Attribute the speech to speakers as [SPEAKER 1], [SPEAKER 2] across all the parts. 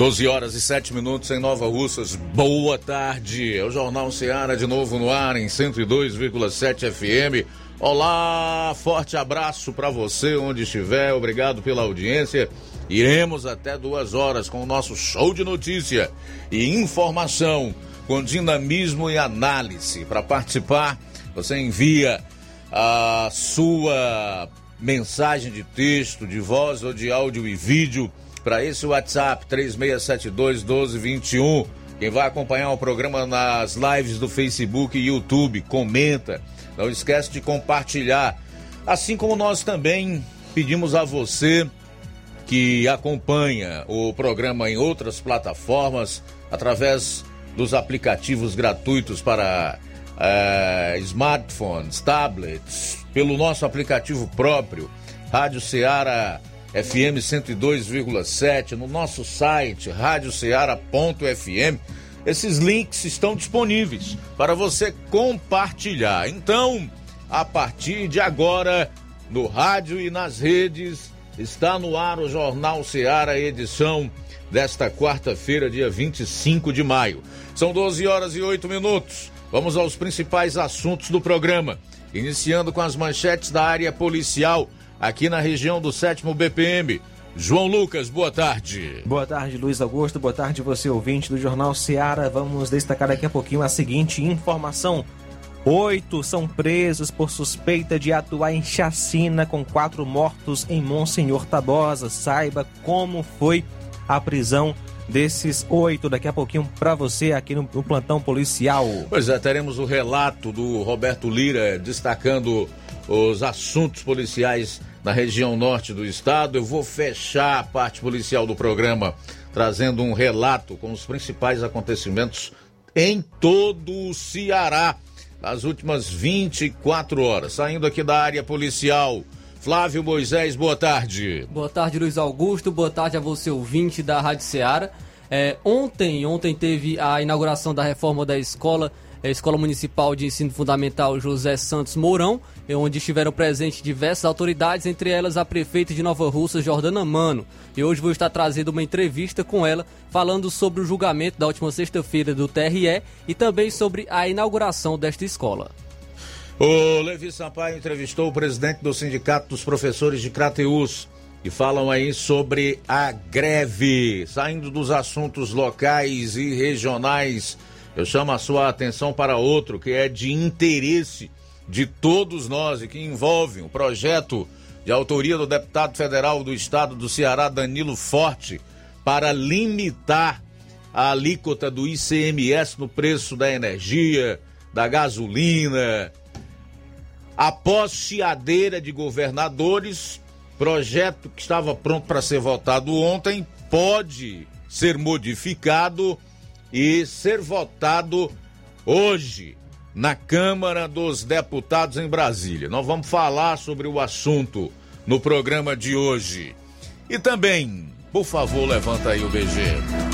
[SPEAKER 1] 12 horas e 7 minutos em Nova Russas. Boa tarde. É o Jornal Seara de novo no ar em 102,7 FM. Olá, forte abraço para você onde estiver. Obrigado pela audiência. Iremos até duas horas com o nosso show de notícia e informação com dinamismo e análise. Para participar, você envia a sua mensagem de texto, de voz ou de áudio e vídeo para esse WhatsApp 3672 1221. Quem vai acompanhar o programa nas lives do Facebook e YouTube, comenta. Não esquece de compartilhar. Assim como nós também pedimos a você que acompanha o programa em outras plataformas, através dos aplicativos gratuitos para é, smartphones, tablets, pelo nosso aplicativo próprio, Rádio Ceará FM 102,7, no nosso site radioceara.fm. Esses links estão disponíveis para você compartilhar. Então, a partir de agora, no rádio e nas redes, está no ar o Jornal Ceará, edição desta quarta-feira, dia 25 de maio. São 12 horas e 8 minutos. Vamos aos principais assuntos do programa. Iniciando com as manchetes da área policial aqui na região do sétimo BPM. João Lucas, boa tarde.
[SPEAKER 2] Boa tarde, Luiz Augusto. Boa tarde, você ouvinte do Jornal Seara. Vamos destacar daqui a pouquinho a seguinte informação. Oito são presos por suspeita de atuar em chacina com quatro mortos em Monsenhor Tabosa. Saiba como foi a prisão desses oito daqui a pouquinho para você aqui no, no, plantão policial.
[SPEAKER 1] Pois é, teremos o relato do Roberto Lira destacando os assuntos policiais na região norte do estado. Eu vou fechar a parte policial do programa trazendo um relato com os principais acontecimentos em todo o Ceará nas últimas 24 horas. Saindo aqui da área policial. Flávio Moisés, boa tarde.
[SPEAKER 3] Boa tarde, Luiz Augusto. Boa tarde a você, ouvinte da Rádio Ceará. É, ontem, ontem teve a inauguração da reforma da escola a Escola Municipal de Ensino Fundamental José Santos Mourão, onde estiveram presentes diversas autoridades, entre elas a prefeita de Nova Russa, Jordana Mano. E hoje vou estar trazendo uma entrevista com ela, falando sobre o julgamento da última sexta-feira do TRE e também sobre a inauguração desta escola.
[SPEAKER 1] O Levi Sampaio entrevistou o presidente do Sindicato dos Professores de Crateus e falam aí sobre a greve, saindo dos assuntos locais e regionais eu chamo a sua atenção para outro que é de interesse de todos nós e que envolve o projeto de autoria do deputado federal do estado do Ceará, Danilo Forte, para limitar a alíquota do ICMS no preço da energia, da gasolina. Após chiadeira de governadores, projeto que estava pronto para ser votado ontem pode ser modificado e ser votado hoje na Câmara dos Deputados em Brasília. Nós vamos falar sobre o assunto no programa de hoje. E também, por favor, levanta aí o BG.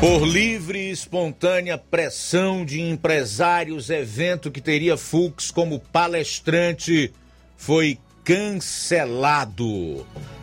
[SPEAKER 1] Por livre e espontânea pressão de empresários, evento que teria Fux como palestrante foi cancelado.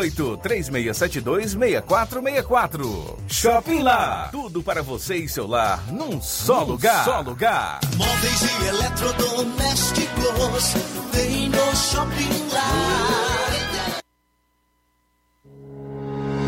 [SPEAKER 4] 88-3672-6464. Shopping Lá. Tudo para você e seu lar num só num lugar. Só lugar.
[SPEAKER 5] Móveis e eletrodomésticos. Vem no Shopping Lá.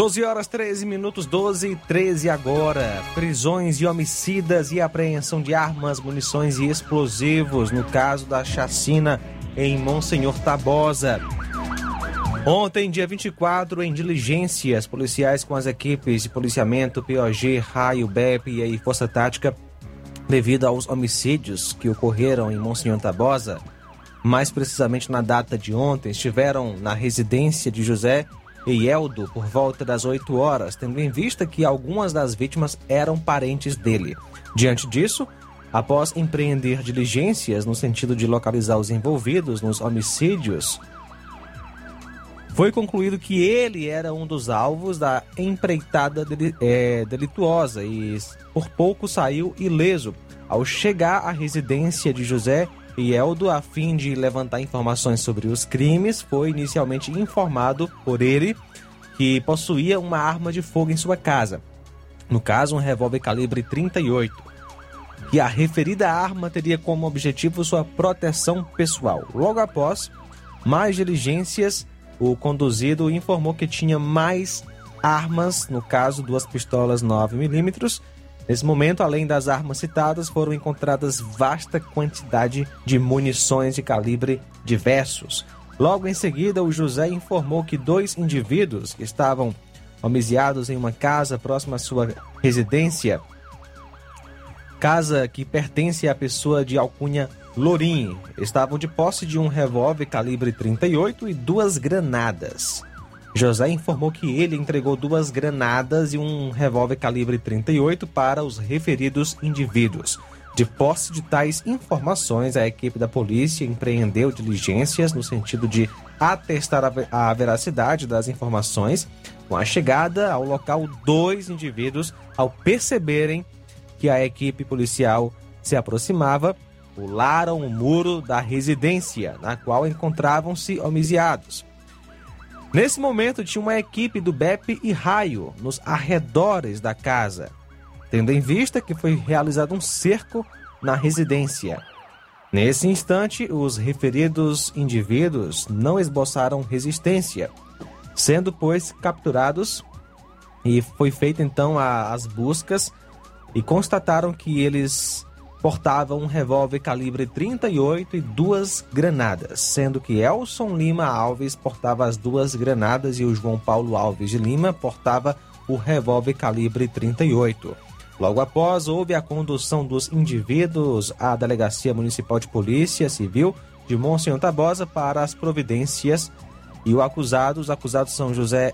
[SPEAKER 2] Doze horas 13 minutos, 12 e 13 agora. Prisões de homicidas e apreensão de armas, munições e explosivos no caso da chacina em Monsenhor Tabosa. Ontem, dia 24, em diligências policiais com as equipes de policiamento POG, Raio, BEP e Força Tática, devido aos homicídios que ocorreram em Monsenhor Tabosa, mais precisamente na data de ontem, estiveram na residência de José e Eldo por volta das 8 horas, tendo em vista que algumas das vítimas eram parentes dele. Diante disso, após empreender diligências no sentido de localizar os envolvidos nos homicídios, foi concluído que ele era um dos alvos da empreitada deli é, delituosa e por pouco saiu ileso. Ao chegar à residência de José Eldo, a fim de levantar informações sobre os crimes, foi inicialmente informado por ele que possuía uma arma de fogo em sua casa. No caso, um revólver calibre 38. E a referida arma teria como objetivo sua proteção pessoal. Logo após, mais diligências, o conduzido informou que tinha mais armas, no caso, duas pistolas 9mm. Nesse momento, além das armas citadas, foram encontradas vasta quantidade de munições de calibre diversos. Logo em seguida, o José informou que dois indivíduos que estavam homiciados em uma casa próxima à sua residência, casa que pertence à pessoa de alcunha Lorim, estavam de posse de um revólver calibre 38 e duas granadas. José informou que ele entregou duas granadas e um revólver calibre 38 para os referidos indivíduos. De posse de tais informações, a equipe da polícia empreendeu diligências no sentido de atestar a veracidade das informações. Com a chegada ao local, dois indivíduos, ao perceberem que a equipe policial se aproximava, pularam o muro da residência na qual encontravam-se homiciados. Nesse momento, tinha uma equipe do BEP e Raio nos arredores da casa, tendo em vista que foi realizado um cerco na residência. Nesse instante, os referidos indivíduos não esboçaram resistência, sendo, pois, capturados e foi feita então a, as buscas e constataram que eles portava um revólver calibre 38 e duas granadas, sendo que Elson Lima Alves portava as duas granadas e o João Paulo Alves de Lima portava o revólver calibre 38. Logo após, houve a condução dos indivíduos à Delegacia Municipal de Polícia Civil de Monsenhor Tabosa para as providências e o acusado, os acusados são José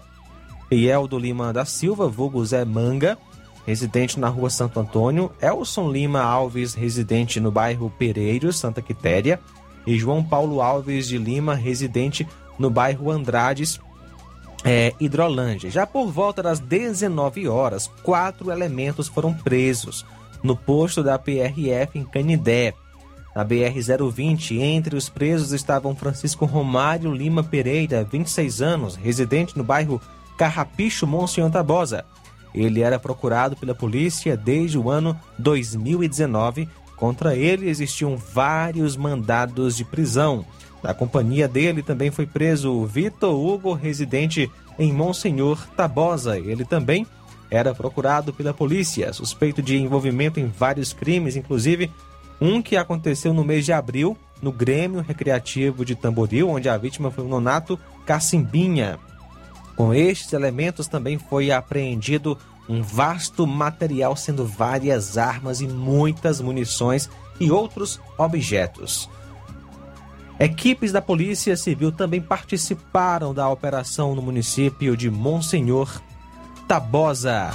[SPEAKER 2] Pieldo Lima da Silva, vulgo Zé Manga, residente na rua Santo Antônio, Elson Lima Alves, residente no bairro Pereiros, Santa Quitéria, e João Paulo Alves de Lima, residente no bairro Andrades, é, Hidrolândia. Já por volta das 19 horas, quatro elementos foram presos no posto da PRF em Canidé. Na BR-020, entre os presos estavam Francisco Romário Lima Pereira, 26 anos, residente no bairro Carrapicho, Monsenhor Tabosa, ele era procurado pela polícia desde o ano 2019. Contra ele existiam vários mandados de prisão. Na companhia dele também foi preso o Vitor Hugo, residente em Monsenhor Tabosa. Ele também era procurado pela polícia, suspeito de envolvimento em vários crimes, inclusive um que aconteceu no mês de abril no Grêmio Recreativo de Tamboril, onde a vítima foi o Nonato Cacimbinha. Com estes elementos também foi apreendido um vasto material, sendo várias armas e muitas munições e outros objetos. Equipes da Polícia Civil também participaram da operação no município de Monsenhor Tabosa.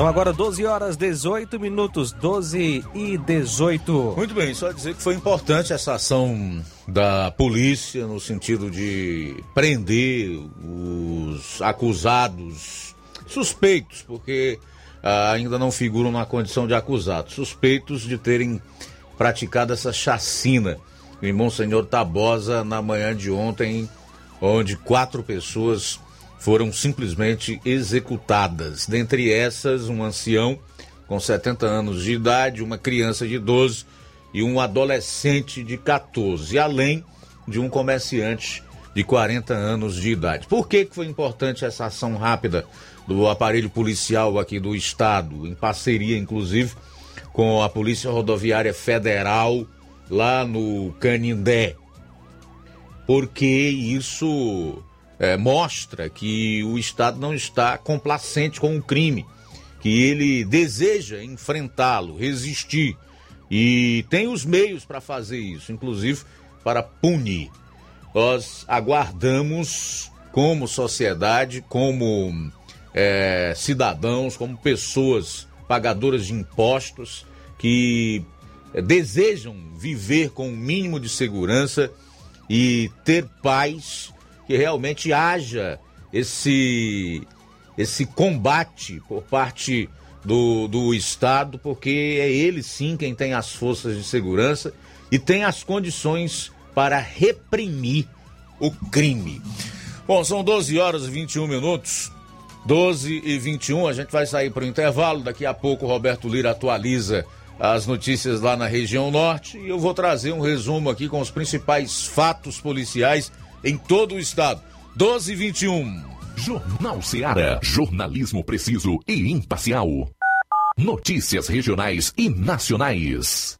[SPEAKER 2] São agora 12 horas 18 minutos, 12 e 18.
[SPEAKER 1] Muito bem, só dizer que foi importante essa ação da polícia no sentido de prender os acusados suspeitos, porque ah, ainda não figuram na condição de acusados, suspeitos de terem praticado essa chacina em Monsenhor Tabosa na manhã de ontem, onde quatro pessoas foram simplesmente executadas. Dentre essas, um ancião com 70 anos de idade, uma criança de 12 e um adolescente de 14, além de um comerciante de 40 anos de idade. Por que, que foi importante essa ação rápida do aparelho policial aqui do estado, em parceria inclusive com a Polícia Rodoviária Federal lá no Canindé? Porque isso é, mostra que o Estado não está complacente com o crime, que ele deseja enfrentá-lo, resistir e tem os meios para fazer isso, inclusive para punir. Nós aguardamos, como sociedade, como é, cidadãos, como pessoas pagadoras de impostos que é, desejam viver com o um mínimo de segurança e ter paz que realmente haja esse, esse combate por parte do, do Estado, porque é ele sim quem tem as forças de segurança e tem as condições para reprimir o crime. Bom, são 12 horas e 21 minutos. 12 e 21, a gente vai sair para o intervalo. Daqui a pouco o Roberto Lira atualiza as notícias lá na região norte e eu vou trazer um resumo aqui com os principais fatos policiais em todo o estado. 12 e 21.
[SPEAKER 6] Jornal Seara. Jornalismo preciso e imparcial. Notícias regionais e nacionais.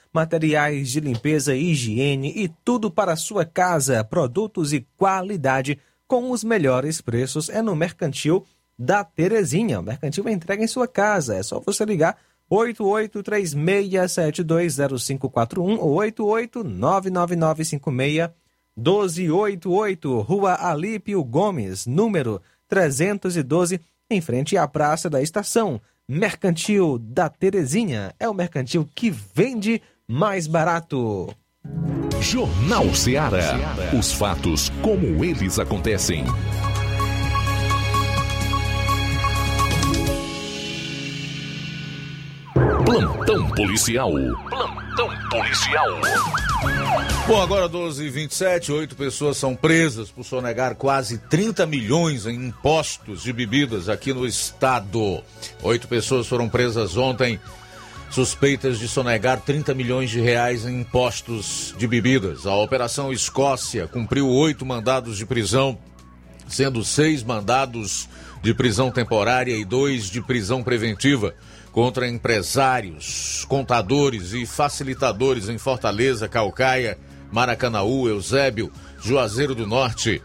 [SPEAKER 2] materiais de limpeza higiene e tudo para sua casa. Produtos e qualidade com os melhores preços é no Mercantil da Terezinha. O Mercantil é entrega em sua casa. É só você ligar 8836720541 ou 88999561288, Rua Alípio Gomes, número 312, em frente à Praça da Estação. Mercantil da Terezinha é o mercantil que vende mais barato.
[SPEAKER 6] Jornal Ceará. Os fatos como eles acontecem. Plantão policial. Plantão policial.
[SPEAKER 1] Bom, agora 12 h 27 oito pessoas são presas por sonegar quase 30 milhões em impostos de bebidas aqui no estado. Oito pessoas foram presas ontem, suspeitas de sonegar 30 milhões de reais em impostos de bebidas. A Operação Escócia cumpriu oito mandados de prisão, sendo seis mandados de prisão temporária e dois de prisão preventiva contra empresários, contadores e facilitadores em Fortaleza, Calcaia, Maracanaú, Eusébio, Juazeiro do Norte,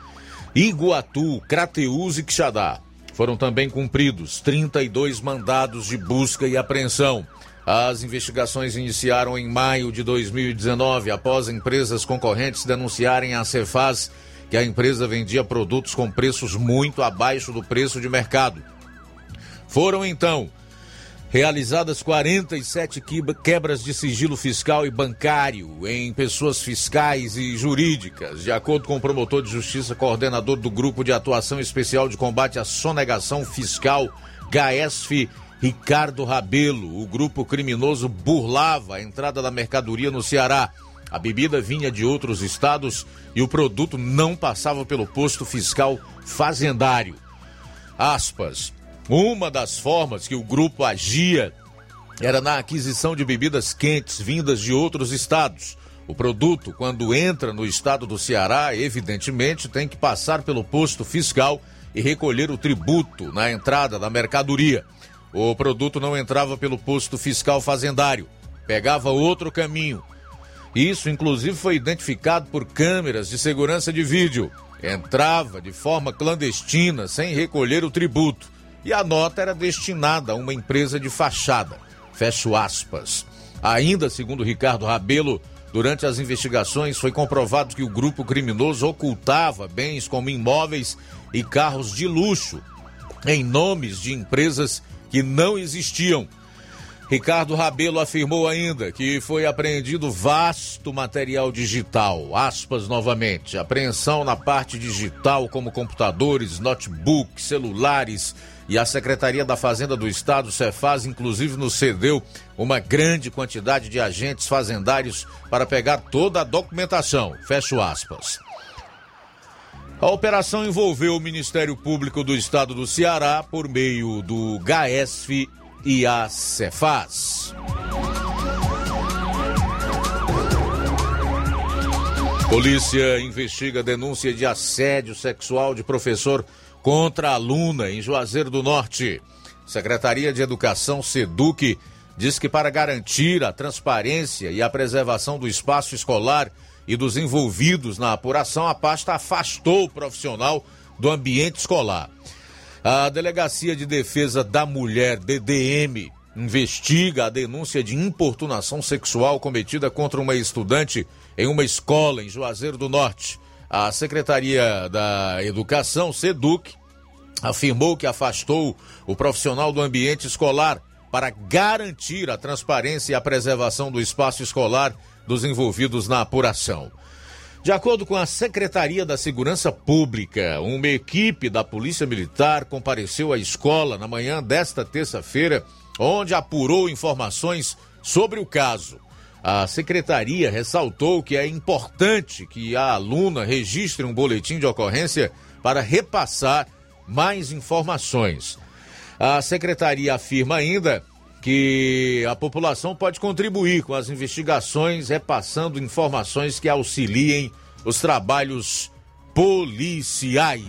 [SPEAKER 1] Iguatu, Crateús e Quixadá. Foram também cumpridos 32 mandados de busca e apreensão. As investigações iniciaram em maio de 2019, após empresas concorrentes denunciarem à Cefaz que a empresa vendia produtos com preços muito abaixo do preço de mercado. Foram então realizadas 47 quebras de sigilo fiscal e bancário em pessoas fiscais e jurídicas, de acordo com o promotor de justiça, coordenador do Grupo de Atuação Especial de Combate à Sonegação Fiscal, GAESF, Ricardo Rabelo. O grupo criminoso burlava a entrada da mercadoria no Ceará. A bebida vinha de outros estados e o produto não passava pelo posto fiscal fazendário. Aspas. Uma das formas que o grupo agia era na aquisição de bebidas quentes vindas de outros estados. O produto, quando entra no estado do Ceará, evidentemente tem que passar pelo posto fiscal e recolher o tributo na entrada da mercadoria. O produto não entrava pelo posto fiscal fazendário, pegava outro caminho. Isso, inclusive, foi identificado por câmeras de segurança de vídeo. Entrava de forma clandestina, sem recolher o tributo e a nota era destinada a uma empresa de fachada. Fecho aspas. Ainda segundo Ricardo Rabelo, durante as investigações foi comprovado que o grupo criminoso ocultava bens como imóveis e carros de luxo em nomes de empresas que não existiam. Ricardo Rabelo afirmou ainda que foi apreendido vasto material digital, aspas novamente, apreensão na parte digital como computadores, notebooks, celulares, e a Secretaria da Fazenda do Estado, Cefaz, inclusive nos cedeu uma grande quantidade de agentes fazendários para pegar toda a documentação. Fecho aspas. A operação envolveu o Ministério Público do Estado do Ceará por meio do GAESF e a Cefaz. Polícia investiga denúncia de assédio sexual de professor contra aluna em Juazeiro do Norte. Secretaria de Educação, SEDUC, diz que para garantir a transparência e a preservação do espaço escolar e dos envolvidos na apuração, a pasta afastou o profissional do ambiente escolar. A Delegacia de Defesa da Mulher, DDM, investiga a denúncia de importunação sexual cometida contra uma estudante em uma escola em Juazeiro do Norte. A Secretaria da Educação, SEDUC, afirmou que afastou o profissional do ambiente escolar para garantir a transparência e a preservação do espaço escolar dos envolvidos na apuração. De acordo com a Secretaria da Segurança Pública, uma equipe da Polícia Militar compareceu à escola na manhã desta terça-feira, onde apurou informações sobre o caso. A secretaria ressaltou que é importante que a aluna registre um boletim de ocorrência para repassar mais informações. A secretaria afirma ainda que a população pode contribuir com as investigações, repassando informações que auxiliem os trabalhos policiais.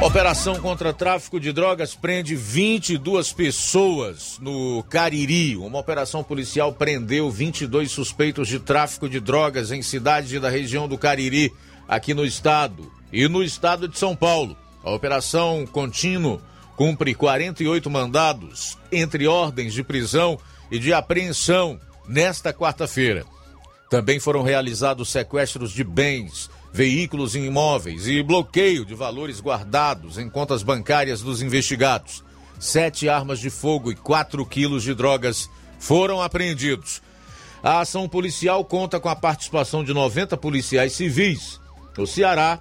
[SPEAKER 1] Operação contra tráfico de drogas prende 22 pessoas no Cariri. Uma operação policial prendeu 22 suspeitos de tráfico de drogas em cidades da região do Cariri, aqui no estado e no estado de São Paulo. A operação contínuo cumpre 48 mandados entre ordens de prisão e de apreensão nesta quarta-feira. Também foram realizados sequestros de bens, veículos e imóveis e bloqueio de valores guardados em contas bancárias dos investigados. Sete armas de fogo e quatro quilos de drogas foram apreendidos. A ação policial conta com a participação de 90 policiais civis. No Ceará,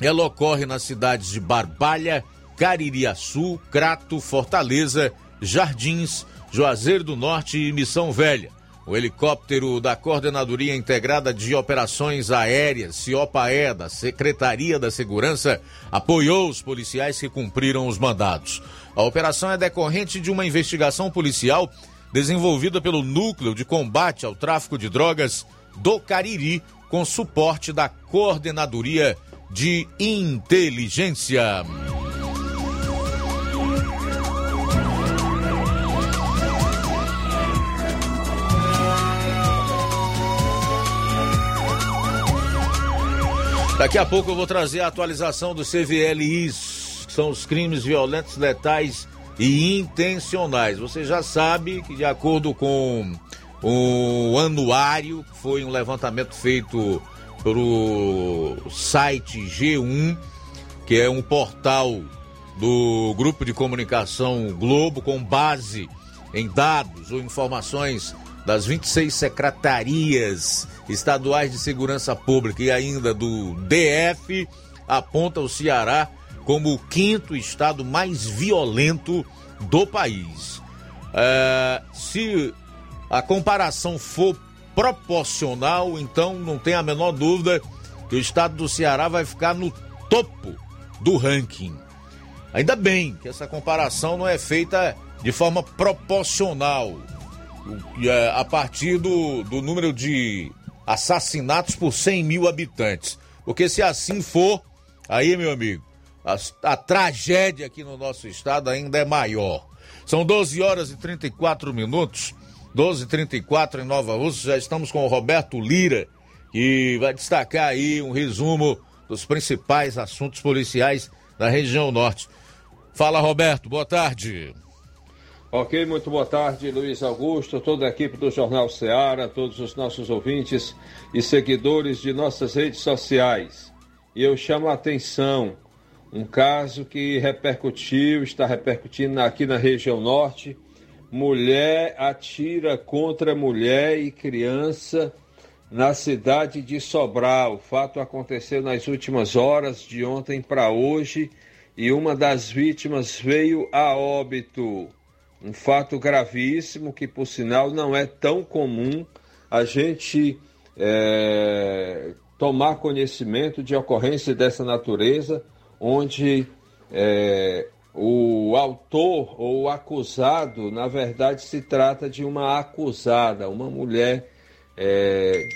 [SPEAKER 1] ela ocorre nas cidades de Barbalha, Caririaçu, Crato, Fortaleza, Jardins, Juazeiro do Norte e Missão Velha. O helicóptero da Coordenadoria Integrada de Operações Aéreas, CIOPAE, da Secretaria da Segurança, apoiou os policiais que cumpriram os mandados. A operação é decorrente de uma investigação policial desenvolvida pelo Núcleo de Combate ao Tráfico de Drogas do Cariri, com suporte da Coordenadoria de Inteligência. Daqui a pouco eu vou trazer a atualização do CVLIs, que são os crimes violentos, letais e intencionais. Você já sabe que, de acordo com o anuário, foi um levantamento feito pelo site G1, que é um portal do grupo de comunicação Globo, com base em dados ou informações das 26 secretarias estaduais de segurança pública e ainda do DF, aponta o Ceará como o quinto estado mais violento do país. É, se a comparação for proporcional, então não tem a menor dúvida que o estado do Ceará vai ficar no topo do ranking. Ainda bem que essa comparação não é feita de forma proporcional, é, a partir do, do número de assassinatos por 100 mil habitantes. Porque se assim for, aí, meu amigo, a, a, tragédia aqui no nosso estado ainda é maior. São 12 horas e 34 minutos, 12 e 34 em Nova Rússia. Já estamos com o Roberto Lira, que vai destacar aí um resumo dos principais assuntos policiais da região norte. Fala, Roberto, boa tarde.
[SPEAKER 7] Ok, muito boa tarde, Luiz Augusto, toda a equipe do Jornal Ceará, todos os nossos ouvintes e seguidores de nossas redes sociais. E eu chamo a atenção um caso que repercutiu, está repercutindo aqui na região norte. Mulher atira contra mulher e criança na cidade de Sobral. O fato aconteceu nas últimas horas, de ontem para hoje, e uma das vítimas veio a óbito. Um fato gravíssimo que, por sinal, não é tão comum a gente é, tomar conhecimento de ocorrência dessa natureza, onde é, o autor ou o acusado, na verdade, se trata de uma acusada, uma mulher é,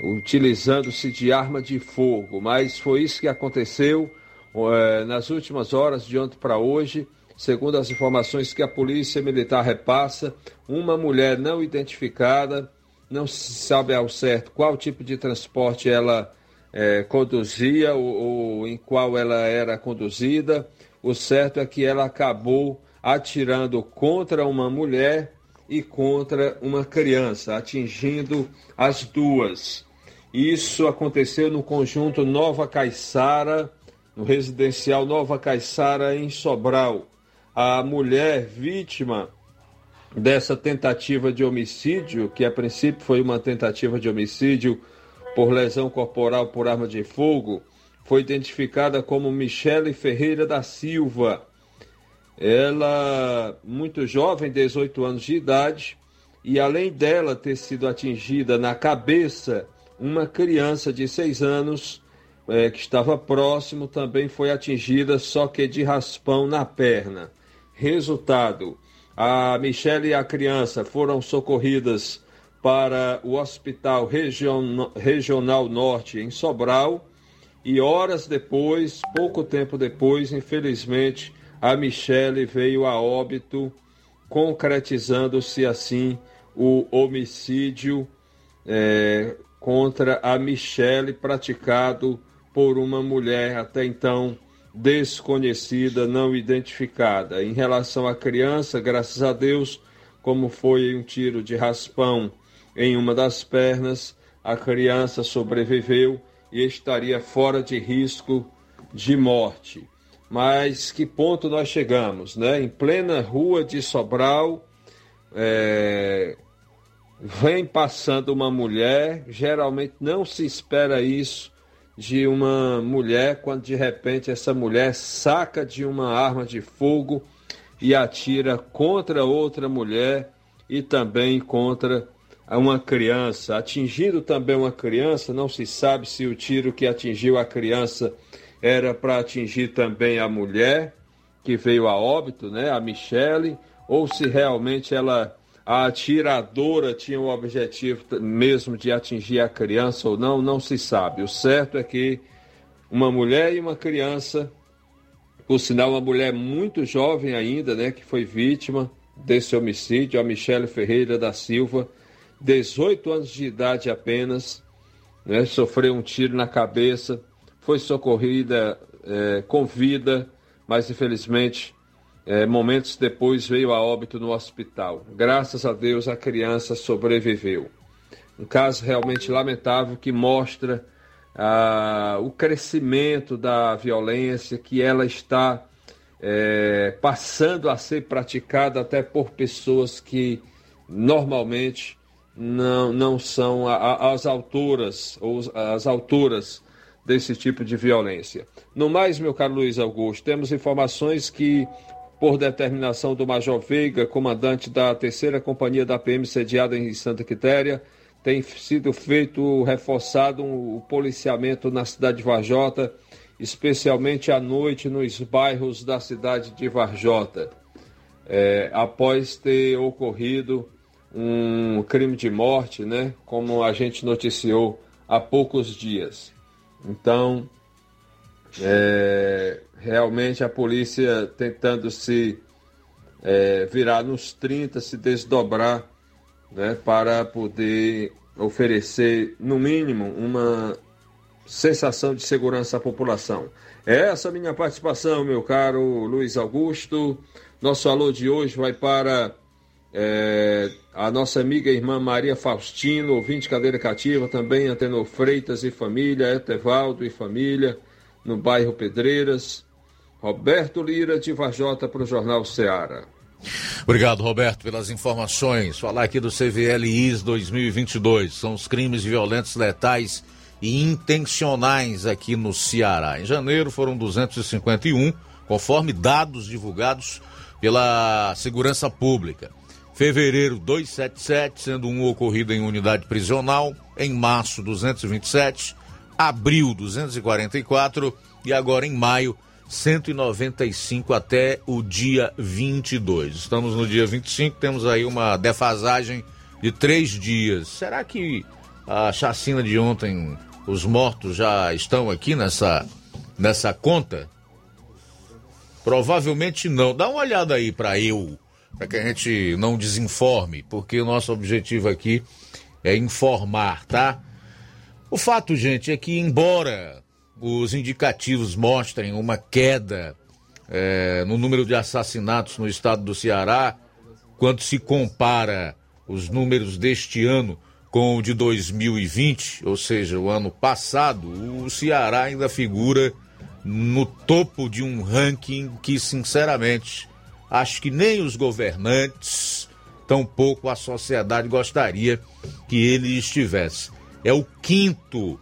[SPEAKER 7] utilizando-se de arma de fogo. Mas foi isso que aconteceu é, nas últimas horas, de ontem para hoje. Segundo as informações que a Polícia Militar repassa, uma mulher não identificada, não se sabe ao certo qual tipo de transporte ela é, conduzia ou, ou em qual ela era conduzida. O certo é que ela acabou atirando contra uma mulher e contra uma criança, atingindo as duas. Isso aconteceu no conjunto Nova Caiçara, no residencial Nova Caiçara, em Sobral a mulher vítima dessa tentativa de homicídio, que a princípio foi uma tentativa de homicídio por lesão corporal por arma de fogo, foi identificada como Michele Ferreira da Silva. Ela, muito jovem, 18 anos de idade, e além dela ter sido atingida na cabeça, uma criança de 6 anos é, que estava próximo também foi atingida, só que de raspão na perna. Resultado: a Michelle e a criança foram socorridas para o Hospital Region, Regional Norte em Sobral E horas depois, pouco tempo depois, infelizmente, a Michele veio a óbito, concretizando-se assim o homicídio é, contra a Michele praticado por uma mulher até então desconhecida, não identificada. Em relação à criança, graças a Deus, como foi um tiro de raspão em uma das pernas, a criança sobreviveu e estaria fora de risco de morte. Mas que ponto nós chegamos, né? Em plena rua de Sobral, é, vem passando uma mulher, geralmente não se espera isso de uma mulher, quando de repente essa mulher saca de uma arma de fogo e atira contra outra mulher e também contra uma criança, atingindo também uma criança, não se sabe se o tiro que atingiu a criança era para atingir também a mulher que veio a óbito, né, a Michele, ou se realmente ela a atiradora tinha o objetivo mesmo de atingir a criança ou não, não se sabe. O certo é que uma mulher e uma criança, por sinal, uma mulher muito jovem ainda, né, que foi vítima desse homicídio, a Michele Ferreira da Silva, 18 anos de idade apenas, né, sofreu um tiro na cabeça, foi socorrida é, com vida, mas infelizmente é, momentos depois veio a óbito no hospital. Graças a Deus a criança sobreviveu. Um caso realmente lamentável que mostra ah, o crescimento da violência, que ela está é, passando a ser praticada até por pessoas que normalmente não, não são a, a, as autoras ou as autoras desse tipo de violência. No mais, meu caro Luiz Augusto, temos informações que por determinação do Major Veiga, comandante da terceira companhia da PM sediada em Santa Quitéria, tem sido feito reforçado o um, policiamento na cidade de Varjota, especialmente à noite nos bairros da cidade de Varjota, é, após ter ocorrido um crime de morte, né, como a gente noticiou há poucos dias. Então, é, realmente a polícia tentando se é, virar nos 30, se desdobrar né, para poder oferecer, no mínimo, uma sensação de segurança à população. É essa minha participação, meu caro Luiz Augusto. Nosso alô de hoje vai para é, a nossa amiga e irmã Maria Faustino, ouvinte cadeira cativa, também Antenor Freitas e família, Etevaldo e família, no bairro Pedreiras. Roberto Lira de Vajota para o Jornal Ceará.
[SPEAKER 1] Obrigado, Roberto, pelas informações. Falar aqui do CVLIs 2022. São os crimes violentos letais e intencionais aqui no Ceará. Em janeiro foram 251, conforme dados divulgados pela Segurança Pública. Fevereiro, 277, sendo um ocorrido em unidade prisional. Em março, 227. Abril, 244. E agora em maio, 195 até o dia 22. Estamos no dia 25, temos aí uma defasagem de três dias. Será que a chacina de ontem, os mortos já estão aqui nessa, nessa conta? Provavelmente não. Dá uma olhada aí para eu, para que a gente não desinforme, porque o nosso objetivo aqui é informar, tá? O fato, gente, é que embora os indicativos mostrem uma queda é, no número de assassinatos no estado do Ceará, quando se compara os números deste ano com o de 2020, ou seja, o ano passado, o Ceará ainda figura no topo de um ranking que, sinceramente, acho que nem os governantes, tampouco a sociedade gostaria que ele estivesse. É o quinto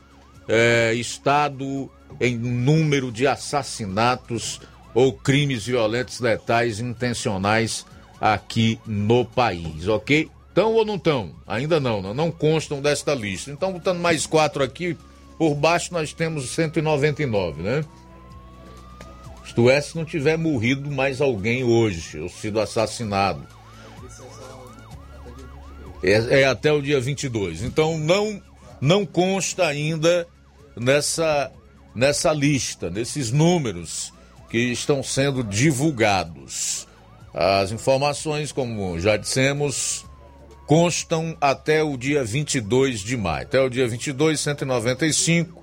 [SPEAKER 1] é, estado em número de assassinatos ou crimes violentos letais intencionais aqui no país, ok? Estão ou não estão? Ainda não, não, não constam desta lista. Então, botando mais quatro aqui, por baixo nós temos 199, né? Isto é, se não tiver morrido mais alguém hoje, ou sido assassinado. É, é até o dia 22. Então, não, não consta ainda nessa nessa lista, nesses números que estão sendo divulgados. As informações, como já dissemos, constam até o dia 22 de maio. Até o dia 22, 195,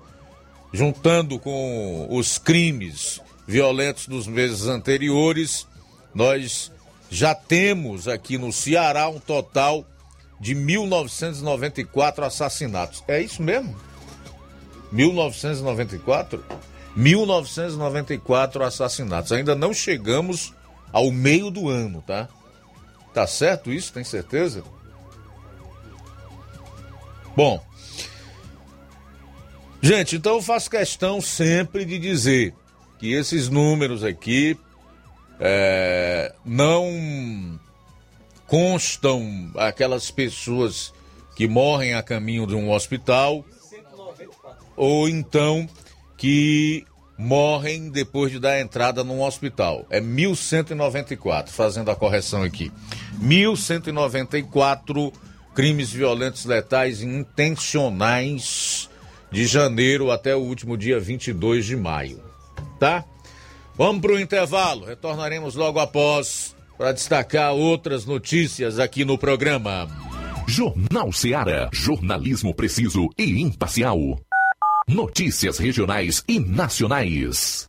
[SPEAKER 1] juntando com os crimes violentos dos meses anteriores, nós já temos aqui no Ceará um total de 1994 assassinatos. É isso mesmo? 1994? 1994 assassinatos. Ainda não chegamos ao meio do ano, tá? Tá certo isso? Tem certeza? Bom. Gente, então eu faço questão sempre de dizer que esses números aqui é, não constam aquelas pessoas que morrem a caminho de um hospital ou então que morrem depois de dar entrada num hospital. É 1194, fazendo a correção aqui. 1194 crimes violentos letais intencionais de janeiro até o último dia 22 de maio. Tá? Vamos para o intervalo. Retornaremos logo após para destacar outras notícias aqui no programa.
[SPEAKER 8] Jornal Seara. Jornalismo preciso e imparcial. Notícias regionais e nacionais.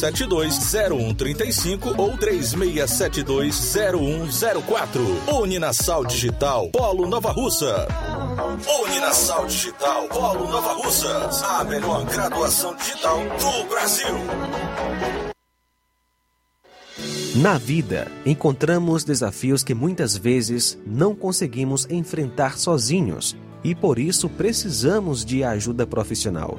[SPEAKER 9] 0135 ou 36720104. Uninasal Digital, Polo Nova Russa. Uninasal Digital, Polo Nova Russas. A melhor graduação digital do Brasil.
[SPEAKER 2] Na vida, encontramos desafios que muitas vezes não conseguimos enfrentar sozinhos e por isso precisamos de ajuda profissional.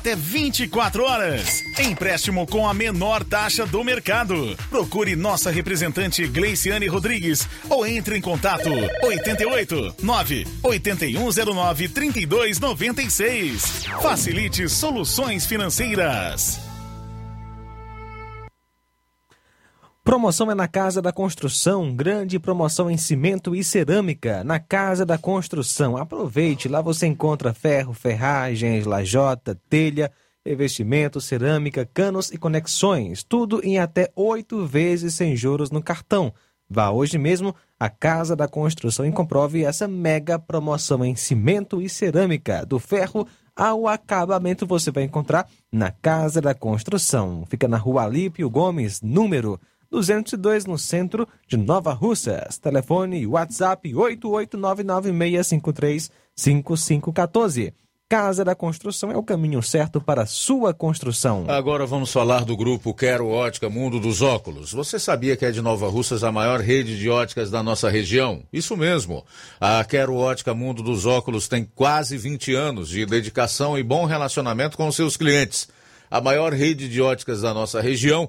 [SPEAKER 10] até 24 horas. Empréstimo com a menor taxa do mercado. Procure nossa representante Gleiciane Rodrigues ou entre em contato 88 9 8109 3296. Facilite soluções financeiras.
[SPEAKER 2] Promoção é na Casa da Construção, grande promoção em cimento e cerâmica, na Casa da Construção. Aproveite, lá você encontra ferro, ferragens, lajota, telha, revestimento, cerâmica, canos e conexões, tudo em até oito vezes sem juros no cartão. Vá hoje mesmo à Casa da Construção e comprove essa mega promoção em cimento e cerâmica, do ferro ao acabamento você vai encontrar na Casa da Construção. Fica na rua Alípio Gomes, número 202, no centro de Nova Russas. Telefone WhatsApp 88996535514. Casa da Construção é o caminho certo para sua construção.
[SPEAKER 1] Agora vamos falar do grupo Quero Ótica Mundo dos Óculos. Você sabia que é de Nova Russas a maior rede de óticas da nossa região? Isso mesmo. A Quero Ótica Mundo dos Óculos tem quase 20 anos de dedicação e bom relacionamento com seus clientes. A maior rede de óticas da nossa região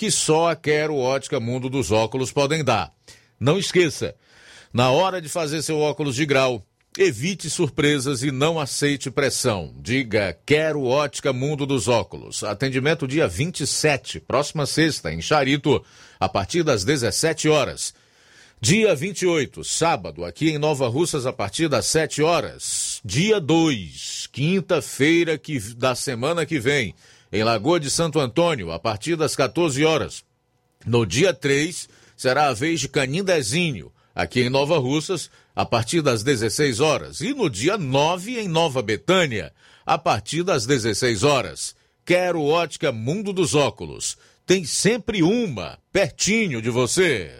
[SPEAKER 1] que só a Quero Ótica Mundo dos Óculos podem dar. Não esqueça, na hora de fazer seu óculos de grau, evite surpresas e não aceite pressão. Diga Quero Ótica Mundo dos Óculos. Atendimento dia 27, próxima sexta, em Charito, a partir das 17 horas. Dia 28, sábado, aqui em Nova Russas, a partir das 7 horas. Dia 2, quinta-feira que, da semana que vem, em Lagoa de Santo Antônio, a partir das 14 horas. No dia 3, será a vez de Canindezinho, aqui em Nova Russas, a partir das 16 horas. E no dia 9, em Nova Betânia, a partir das 16 horas. Quero ótica Mundo dos Óculos. Tem sempre uma pertinho de você.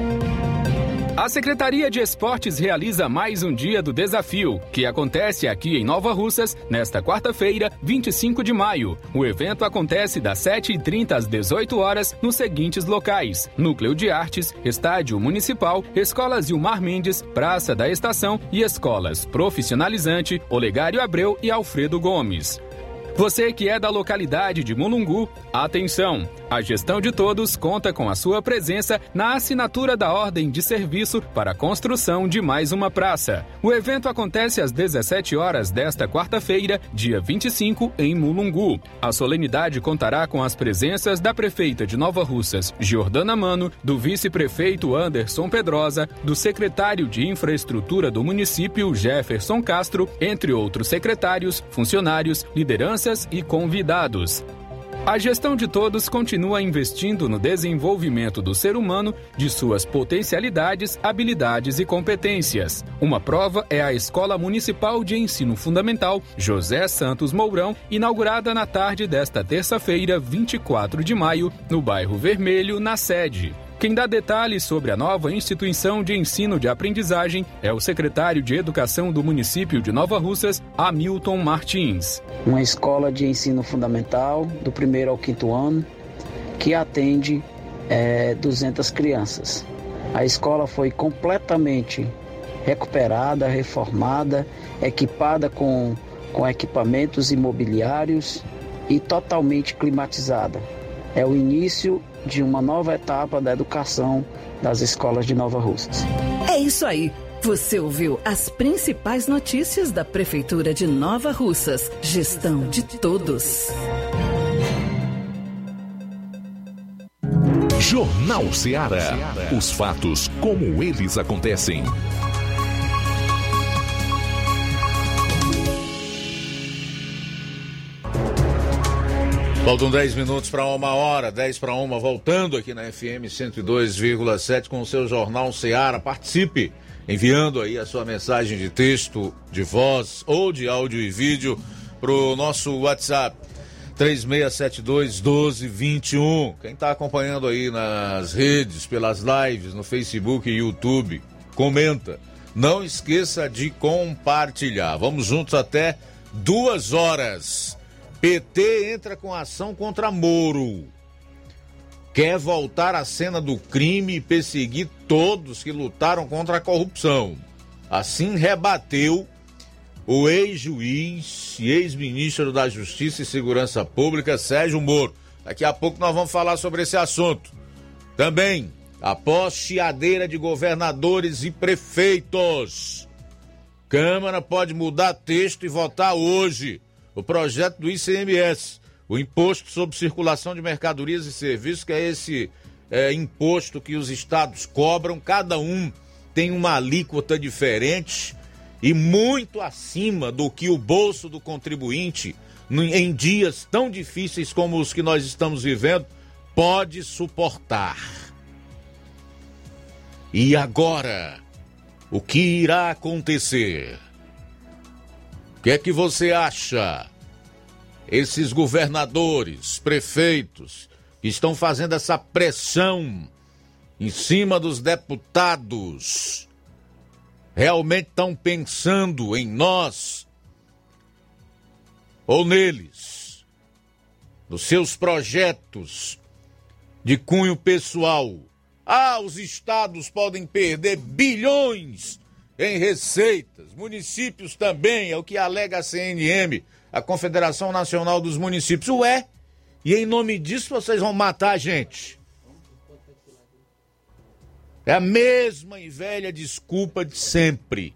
[SPEAKER 11] A Secretaria de Esportes realiza mais um dia do desafio, que acontece aqui em Nova Russas nesta quarta-feira, 25 de maio. O evento acontece das 7h30 às 18 horas nos seguintes locais: Núcleo de Artes, Estádio Municipal, Escolas Ilmar Mendes, Praça da Estação e Escolas Profissionalizante, Olegário Abreu e Alfredo Gomes. Você que é da localidade de Mulungu, atenção! A gestão de todos conta com a sua presença na assinatura da ordem de serviço para a construção de mais uma praça. O evento acontece às 17 horas desta quarta-feira, dia 25, em Mulungu. A solenidade contará com as presenças da prefeita de Nova Russas, Giordana Mano, do vice-prefeito Anderson Pedrosa, do secretário de infraestrutura do município, Jefferson Castro, entre outros secretários, funcionários, lideranças e convidados. A gestão de todos continua investindo no desenvolvimento do ser humano, de suas potencialidades, habilidades e competências. Uma prova é a Escola Municipal de Ensino Fundamental José Santos Mourão, inaugurada na tarde desta terça-feira, 24 de maio, no bairro Vermelho, na sede. Quem dá detalhes sobre a nova instituição de ensino de aprendizagem é o secretário de Educação do município de Nova Russas, Hamilton Martins.
[SPEAKER 12] Uma escola de ensino fundamental, do primeiro ao quinto ano, que atende é, 200 crianças. A escola foi completamente recuperada, reformada, equipada com, com equipamentos imobiliários e totalmente climatizada. É o início de uma nova etapa da educação das escolas de Nova Russas.
[SPEAKER 13] É isso aí. Você ouviu as principais notícias da Prefeitura de Nova Russas. Gestão de todos.
[SPEAKER 6] Jornal Ceará. Os fatos como eles acontecem.
[SPEAKER 1] Faltam 10 minutos para uma hora, 10 para uma, voltando aqui na FM 102,7 com o seu Jornal Seara. Participe enviando aí a sua mensagem de texto, de voz ou de áudio e vídeo para o nosso WhatsApp 3672 1221. Quem está acompanhando aí nas redes, pelas lives, no Facebook e YouTube, comenta. Não esqueça de compartilhar. Vamos juntos até duas horas. PT entra com ação contra Moro. Quer voltar à cena do crime e perseguir todos que lutaram contra a corrupção. Assim rebateu o ex-juiz e ex-ministro da Justiça e Segurança Pública, Sérgio Moro. Daqui a pouco nós vamos falar sobre esse assunto. Também, após chiadeira de governadores e prefeitos, Câmara pode mudar texto e votar hoje o projeto do ICMS, o Imposto sobre Circulação de Mercadorias e Serviços, que é esse é, imposto que os estados cobram, cada um tem uma alíquota diferente e muito acima do que o bolso do contribuinte, em dias tão difíceis como os que nós estamos vivendo, pode suportar. E agora, o que irá acontecer? O que é que você acha? Esses governadores, prefeitos, que estão fazendo essa pressão em cima dos deputados, realmente estão pensando em nós ou neles, nos seus projetos de cunho pessoal. Ah, os estados podem perder bilhões em receitas, municípios também, é o que alega a CNM, a Confederação Nacional dos Municípios. Ué, e em nome disso vocês vão matar a gente. É a mesma e velha desculpa de sempre.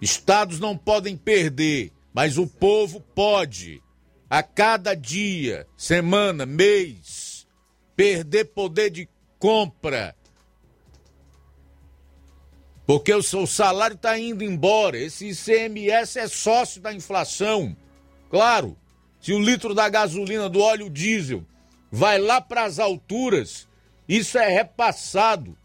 [SPEAKER 1] Estados não podem perder, mas o povo pode. A cada dia, semana, mês, perder poder de compra porque o seu salário está indo embora. Esse ICMS é sócio da inflação. Claro, se o litro da gasolina, do óleo diesel, vai lá para as alturas, isso é repassado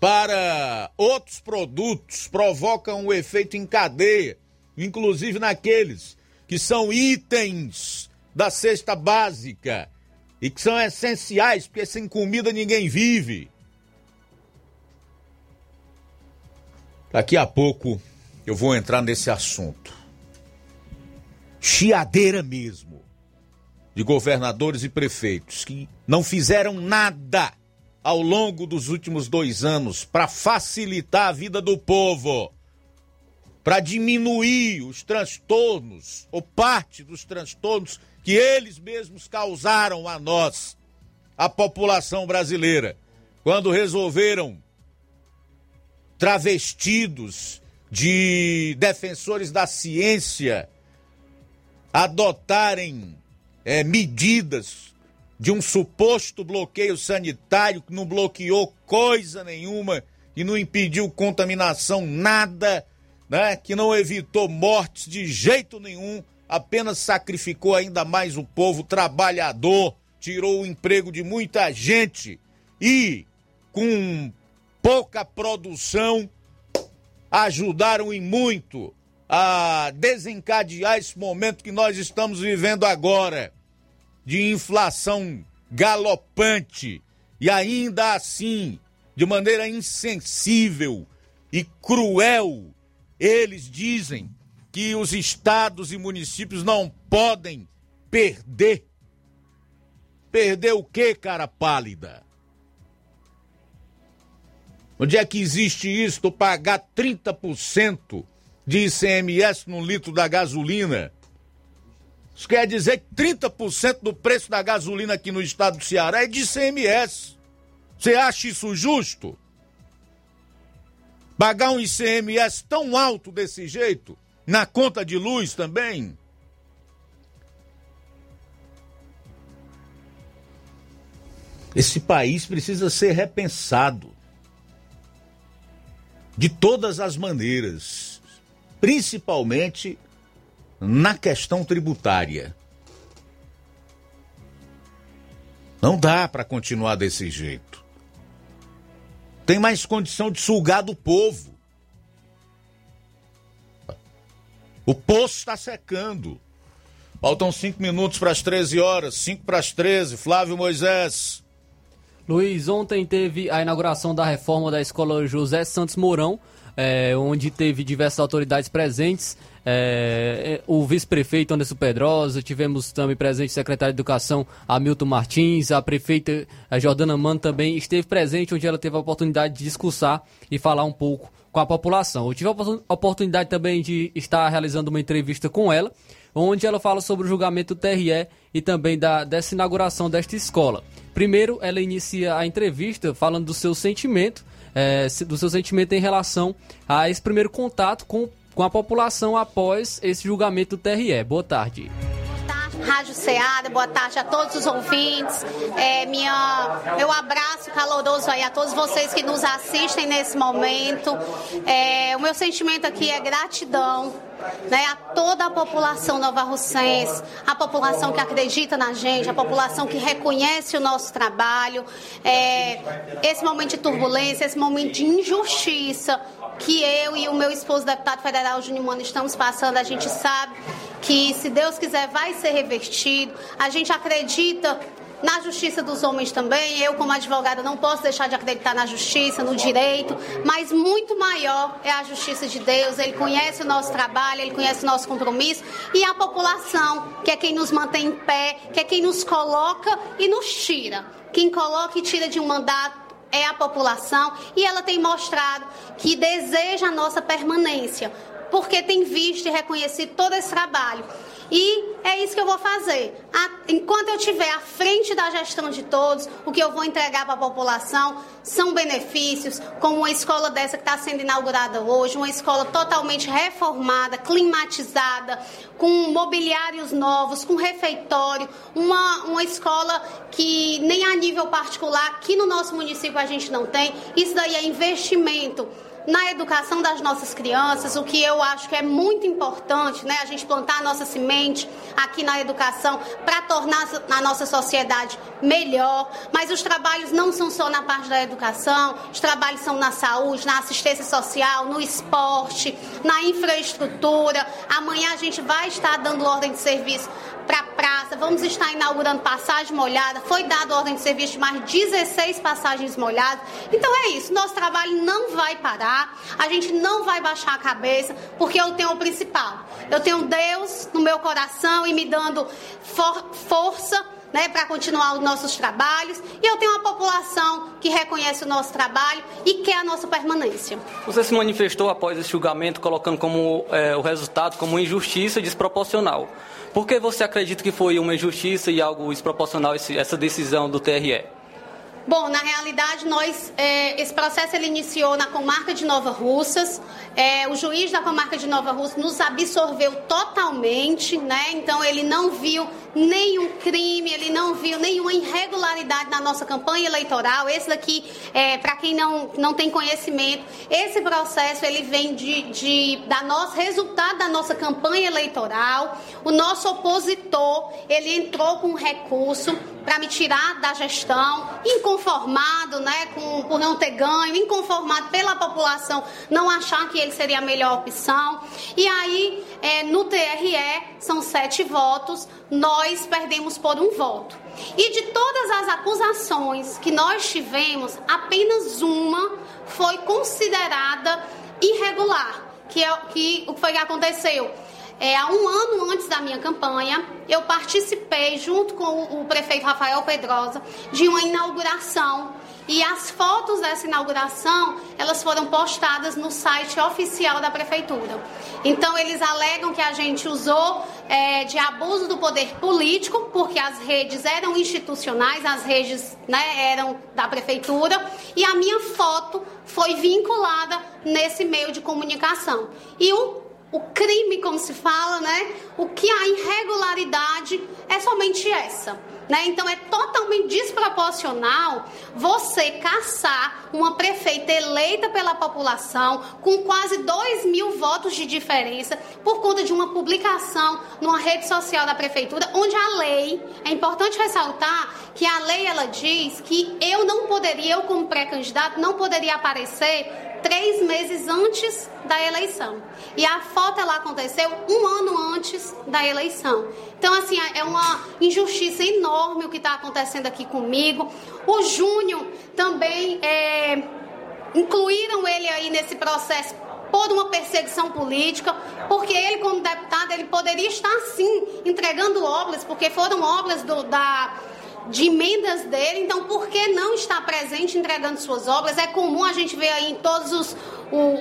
[SPEAKER 1] para outros produtos, provoca um efeito em cadeia, inclusive naqueles que são itens da cesta básica e que são essenciais, porque sem comida ninguém vive. Daqui a pouco eu vou entrar nesse assunto. Chiadeira mesmo de governadores e prefeitos que não fizeram nada ao longo dos últimos dois anos para facilitar a vida do povo, para diminuir os transtornos ou parte dos transtornos que eles mesmos causaram a nós, a população brasileira, quando resolveram travestidos de defensores da ciência adotarem é, medidas de um suposto bloqueio sanitário que não bloqueou coisa nenhuma e não impediu contaminação nada, né? Que não evitou mortes de jeito nenhum, apenas sacrificou ainda mais o povo trabalhador, tirou o emprego de muita gente e com pouca produção, ajudaram e muito a desencadear esse momento que nós estamos vivendo agora de inflação galopante e ainda assim, de maneira insensível e cruel, eles dizem que os estados e municípios não podem perder. Perder o que, cara pálida? Onde é que existe isso? Tu pagar 30% de ICMS no litro da gasolina? Isso quer dizer que 30% do preço da gasolina aqui no estado do Ceará é de ICMS. Você acha isso justo? Pagar um ICMS tão alto desse jeito? Na conta de luz também? Esse país precisa ser repensado de todas as maneiras, principalmente na questão tributária. Não dá para continuar desse jeito. Tem mais condição de sugar do povo. O poço está secando. Faltam cinco minutos para as 13 horas, cinco para as 13. Flávio Moisés.
[SPEAKER 14] Luiz, ontem teve a inauguração da reforma da escola José Santos Mourão, é, onde teve diversas autoridades presentes. É, o vice-prefeito Anderson Pedrosa, tivemos também presente o secretário de Educação Hamilton Martins, a prefeita Jordana Mano também esteve presente, onde ela teve a oportunidade de discursar e falar um pouco com a população. Eu tive a oportunidade também de estar realizando uma entrevista com ela, onde ela fala sobre o julgamento do TRE e também da, dessa inauguração desta escola. Primeiro, ela inicia a entrevista falando do seu sentimento, é, do seu sentimento em relação a esse primeiro contato com, com a população após esse julgamento do TRE. Boa tarde.
[SPEAKER 15] Rádio Ceará, boa tarde a todos os ouvintes. É, minha, meu abraço caloroso aí a todos vocês que nos assistem nesse momento. É, o meu sentimento aqui é gratidão né, a toda a população nova-russense, a população que acredita na gente, a população que reconhece o nosso trabalho. É, esse momento de turbulência, esse momento de injustiça que eu e o meu esposo, deputado federal Júnior Mano, estamos passando, a gente sabe que, se Deus quiser, vai ser revertido. A gente acredita na justiça dos homens também. Eu, como advogada, não posso deixar de acreditar na justiça, no direito, mas muito maior é a justiça de Deus. Ele conhece o nosso trabalho, ele conhece o nosso compromisso e a população, que é quem nos mantém em pé, que é quem nos coloca e nos tira. Quem coloca e tira de um mandato é a população e ela tem mostrado que deseja a nossa permanência, porque tem visto e reconhecido todo esse trabalho. E é isso que eu vou fazer. Enquanto eu estiver à frente da gestão de todos, o que eu vou entregar para a população são benefícios, como uma escola dessa que está sendo inaugurada hoje, uma escola totalmente reformada, climatizada, com mobiliários novos, com refeitório, uma, uma escola que nem a nível particular, aqui no nosso município a gente não tem. Isso daí é investimento na educação das nossas crianças, o que eu acho que é muito importante, né? A gente plantar a nossa semente aqui na educação para tornar a nossa sociedade melhor. Mas os trabalhos não são só na parte da educação, os trabalhos são na saúde, na assistência social, no esporte, na infraestrutura. Amanhã a gente vai estar dando ordem de serviço para a praça, vamos estar inaugurando passagem molhada. Foi dado ordem de serviço de mais 16 passagens molhadas. Então é isso, nosso trabalho não vai parar, a gente não vai baixar a cabeça, porque eu tenho o principal. Eu tenho Deus no meu coração e me dando for força né, para continuar os nossos trabalhos. E eu tenho uma população que reconhece o nosso trabalho e quer a nossa permanência.
[SPEAKER 14] Você se manifestou após esse julgamento, colocando como é, o resultado como injustiça desproporcional. Por que você acredita que foi uma injustiça e algo desproporcional essa decisão do TRE?
[SPEAKER 15] Bom, na realidade, nós é, esse processo ele iniciou na comarca de Nova Russas. É, o juiz da comarca de Nova Russas nos absorveu totalmente, né? Então ele não viu nenhum crime, ele não viu nenhuma irregularidade na nossa campanha eleitoral. Esse daqui, é, para quem não, não tem conhecimento, esse processo ele vem de, de da nosso resultado da nossa campanha eleitoral. O nosso opositor ele entrou com um recurso para me tirar da gestão, inconformado, né, com, por não ter ganho, inconformado pela população não achar que ele seria a melhor opção. E aí, é, no TRE, são sete votos, nós perdemos por um voto. E de todas as acusações que nós tivemos, apenas uma foi considerada irregular, que é que o que foi que aconteceu? É, há um ano antes da minha campanha, eu participei, junto com o prefeito Rafael Pedrosa, de uma inauguração. E as fotos dessa inauguração, elas foram postadas no site oficial da prefeitura. Então, eles alegam que a gente usou é, de abuso do poder político, porque as redes eram institucionais, as redes né, eram da prefeitura, e a minha foto foi vinculada nesse meio de comunicação. E o o crime, como se fala, né? O que a irregularidade é somente essa. Né? Então é totalmente desproporcional você caçar uma prefeita eleita pela população com quase 2 mil votos de diferença por conta de uma publicação numa rede social da prefeitura, onde a lei, é importante ressaltar que a lei ela diz que eu não poderia, eu como pré-candidato, não poderia aparecer três meses antes da eleição. E a foto ela aconteceu um ano antes da eleição. Então, assim, é uma injustiça enorme o que está acontecendo aqui comigo. O Júnior também é, incluíram ele aí nesse processo por uma perseguição política, porque ele, como deputado, ele poderia estar sim entregando obras, porque foram obras do, da de emendas dele, então por que não estar presente entregando suas obras? É comum a gente ver aí em todos os,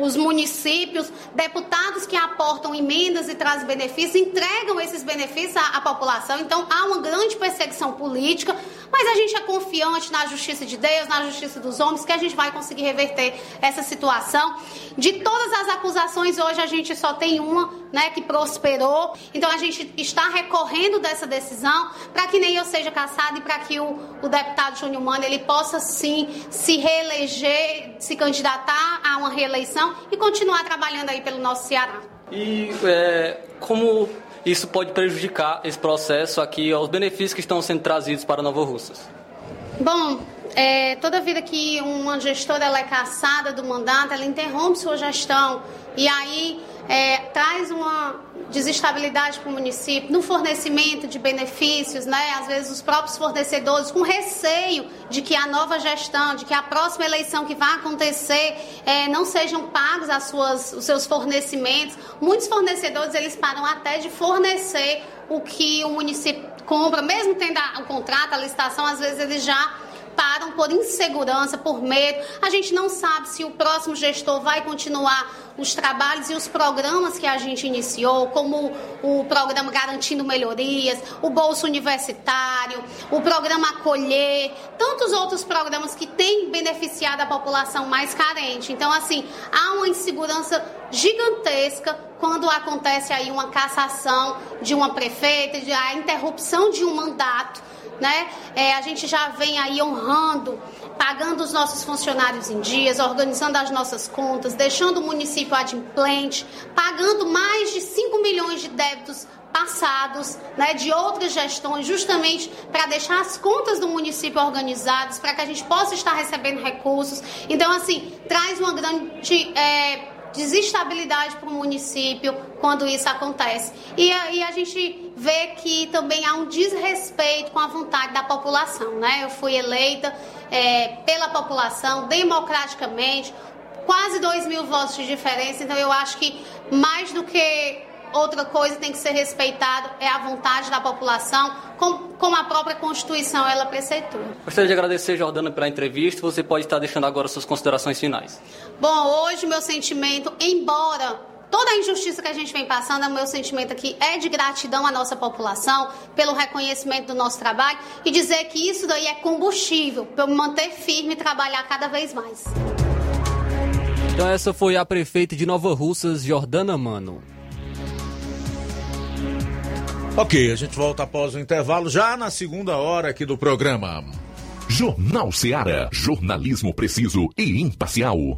[SPEAKER 15] os municípios, deputados que aportam emendas e trazem benefícios, entregam esses benefícios à, à, população. Então há uma grande perseguição política, mas a gente é confiante na justiça de Deus, na justiça dos homens, que a gente vai conseguir reverter essa situação. De todas as acusações, hoje a gente só tem uma né, que prosperou. Então a gente está recorrendo dessa decisão para que nem eu seja caçado e para que o, o deputado Júnior Mano ele possa sim se reeleger, se candidatar a uma reeleição e continuar trabalhando aí pelo nosso Ceará.
[SPEAKER 16] E é, como isso pode prejudicar esse processo aqui, os benefícios que estão sendo trazidos para Nova Russas?
[SPEAKER 15] Bom, é, toda vida que uma gestora é caçada do mandato, ela interrompe sua gestão e aí é, traz uma desestabilidade para o município no fornecimento de benefícios, né? Às vezes os próprios fornecedores com receio de que a nova gestão, de que a próxima eleição que vai acontecer é, não sejam pagos as suas, os seus fornecimentos. Muitos fornecedores eles param até de fornecer o que o município compra, mesmo tendo o contrato, a licitação, às vezes eles já param por insegurança, por medo. A gente não sabe se o próximo gestor vai continuar os trabalhos e os programas que a gente iniciou, como o programa Garantindo Melhorias, o Bolso Universitário, o programa Acolher, tantos outros programas que têm beneficiado a população mais carente. Então, assim, há uma insegurança gigantesca quando acontece aí uma cassação de uma prefeita, a interrupção de um mandato né? É, a gente já vem aí honrando, pagando os nossos funcionários em dias, organizando as nossas contas, deixando o município adimplente, pagando mais de 5 milhões de débitos passados, né, de outras gestões, justamente para deixar as contas do município organizadas, para que a gente possa estar recebendo recursos. Então, assim, traz uma grande é, desestabilidade para o município quando isso acontece. E aí a gente vê que também há um desrespeito com a vontade da população, né? Eu fui eleita é, pela população, democraticamente, quase 2 mil votos de diferença, então eu acho que mais do que outra coisa tem que ser respeitado é a vontade da população, como, a própria Constituição ela preceitua.
[SPEAKER 16] Gostaria de agradecer, Jordana, pela entrevista. Você pode estar deixando agora suas considerações finais.
[SPEAKER 15] Bom, hoje meu sentimento, embora toda a injustiça que a gente vem passando, o meu sentimento aqui é de gratidão à nossa população pelo reconhecimento do nosso trabalho e dizer que isso daí é combustível para eu me manter firme e trabalhar cada vez mais.
[SPEAKER 14] Então essa foi a prefeita de Nova Russas, Jordana Mano.
[SPEAKER 1] Ok, a gente volta após o intervalo, já na segunda hora aqui do programa.
[SPEAKER 6] Jornal Seara. Jornalismo preciso e imparcial.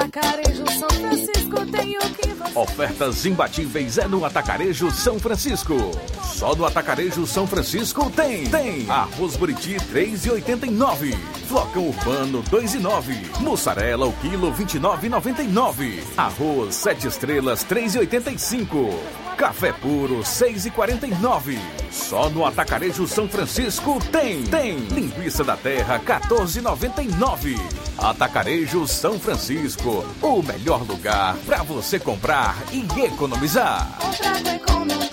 [SPEAKER 17] Atacarejo São Francisco tem o que você
[SPEAKER 6] Ofertas imbatíveis é no Atacarejo São Francisco. Só no Atacarejo São Francisco tem. Tem. Arroz Buriti 3,89. Flocão Urbano 2,9. Mussarela o quilo 29,99. Arroz 7 estrelas 3,85. Café puro 6,49. Só no Atacarejo São Francisco tem. Tem. Linguiça da Terra 14,99. Atacarejo São Francisco, o melhor lugar para você comprar e economizar.
[SPEAKER 17] comprar com economia.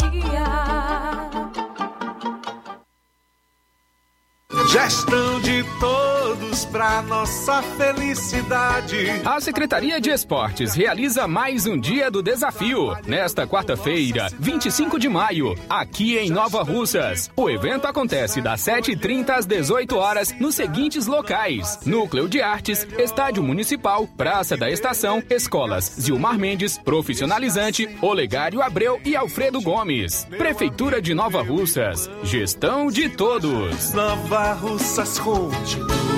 [SPEAKER 18] Gestão de todos para nossa felicidade.
[SPEAKER 11] A Secretaria de Esportes realiza mais um dia do desafio. Nesta quarta-feira, 25 de maio, aqui em Nova Russas. O evento acontece das 7h30 às 18 horas nos seguintes locais: Núcleo de Artes, Estádio Municipal, Praça da Estação, Escolas Zilmar Mendes, Profissionalizante, Olegário Abreu e Alfredo Gomes. Prefeitura de Nova Russas. Gestão de todos.
[SPEAKER 18] Nova Russas continua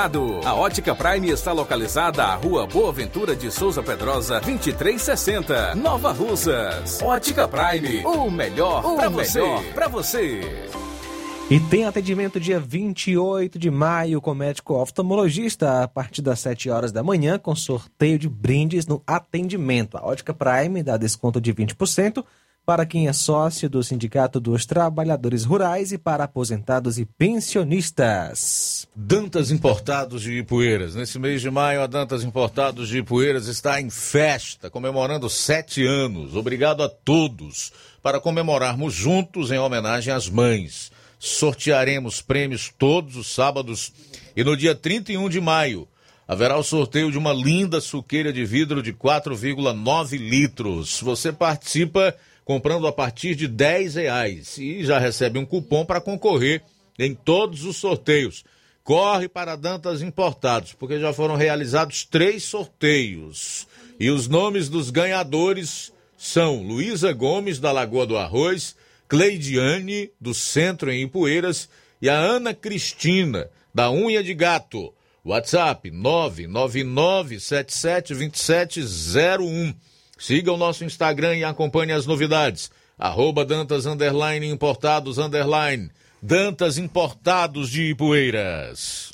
[SPEAKER 11] A Ótica Prime está localizada à Rua Boa Ventura de Souza Pedrosa, 2360, Nova Russas. Ótica Prime, o melhor para você. Pra você.
[SPEAKER 2] E tem atendimento dia 28 de maio com médico oftalmologista a partir das 7 horas da manhã com sorteio de brindes no atendimento. A Ótica Prime dá desconto de 20% para quem é sócio do Sindicato dos Trabalhadores Rurais e para aposentados e pensionistas.
[SPEAKER 1] Dantas Importados de Ipueiras. Nesse mês de maio, a Dantas Importados de Ipueiras está em festa, comemorando sete anos. Obrigado a todos para comemorarmos juntos em homenagem às mães. Sortearemos prêmios todos os sábados e no dia 31 de maio haverá o sorteio de uma linda suqueira de vidro de 4,9 litros. Você participa comprando a partir de 10 reais e já recebe um cupom para concorrer em todos os sorteios. Corre para Dantas Importados, porque já foram realizados três sorteios. E os nomes dos ganhadores são Luísa Gomes, da Lagoa do Arroz, Cleidiane, do Centro em Ipueiras, e a Ana Cristina, da Unha de Gato. WhatsApp 999772701. Siga o nosso Instagram e acompanhe as novidades. Arroba Dantas Underline Importados Underline. Dantas Importados de Ipueiras.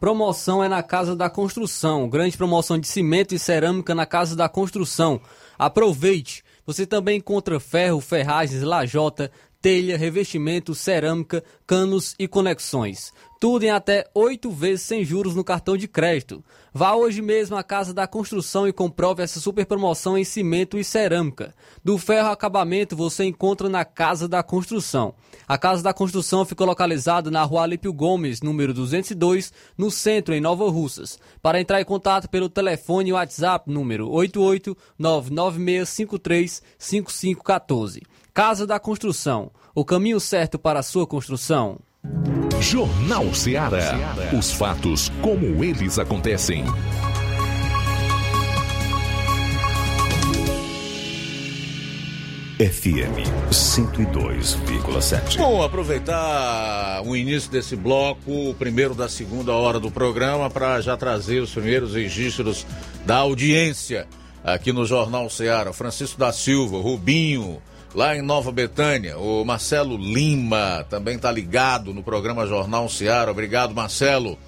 [SPEAKER 14] Promoção é na Casa da Construção. Grande promoção de cimento e cerâmica na Casa da Construção. Aproveite! Você também encontra ferro, ferragens, lajota, telha, revestimento, cerâmica, canos e conexões. Tudo em até oito vezes sem juros no cartão de crédito. Vá hoje mesmo à Casa da Construção e comprove essa super promoção em cimento e cerâmica. Do ferro acabamento você encontra na Casa da Construção. A Casa da Construção fica localizada na Rua Alípio Gomes, número 202, no centro, em Nova Russas. Para entrar em contato pelo telefone e WhatsApp número 88996535514. Casa da Construção, o caminho certo para a sua construção.
[SPEAKER 19] Jornal Ceará. Os fatos como eles acontecem. FM 102,7.
[SPEAKER 1] Bom, aproveitar o início desse bloco, o primeiro da segunda hora do programa, para já trazer os primeiros registros da audiência aqui no Jornal Ceará. Francisco da Silva, Rubinho, lá em Nova Betânia. O Marcelo Lima também tá ligado no programa Jornal Ceará. Obrigado, Marcelo.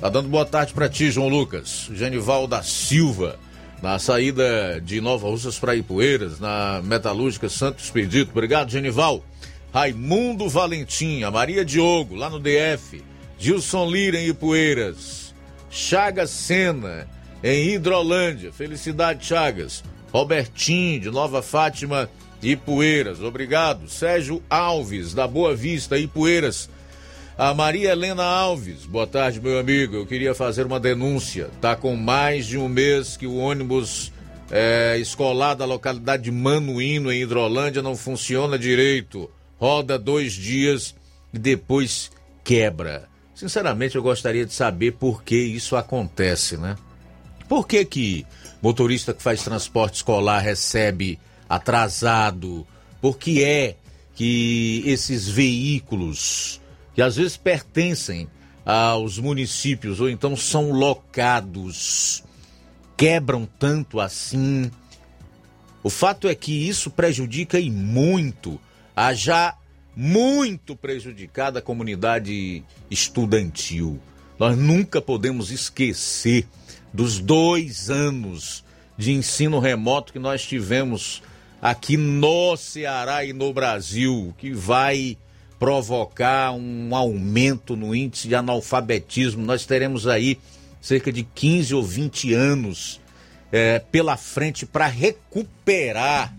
[SPEAKER 1] Tá dando boa tarde para ti, João Lucas. Genival da Silva na saída de Nova Russas para Ipueiras, na Metalúrgica Santo Expedito. Obrigado, Genival. Raimundo Valentim, a Maria Diogo, lá no DF. Gilson Lira, em Ipueiras. Chagas Sena, em Hidrolândia. Felicidade, Chagas. Robertinho, de Nova Fátima, Ipueiras. Obrigado. Sérgio Alves, da Boa Vista, Ipueiras. A Maria Helena Alves, boa tarde, meu amigo. Eu queria fazer uma denúncia. Tá com mais de um mês que o ônibus é, escolar da localidade de Manuíno, em Hidrolândia, não funciona direito. Roda dois dias e depois quebra. Sinceramente, eu gostaria de saber por que isso acontece, né? Por que que motorista que faz transporte escolar recebe atrasado? Por que é que esses veículos que às vezes pertencem aos municípios ou então são locados, quebram tanto assim. O fato é que isso prejudica e muito a já muito prejudicada comunidade estudantil. Nós nunca podemos esquecer dos dois anos de ensino remoto que nós tivemos aqui no Ceará e no Brasil, que vai provocar um aumento no índice de analfabetismo. Nós teremos aí cerca de 15 ou 20 anos é, pela frente para recuperar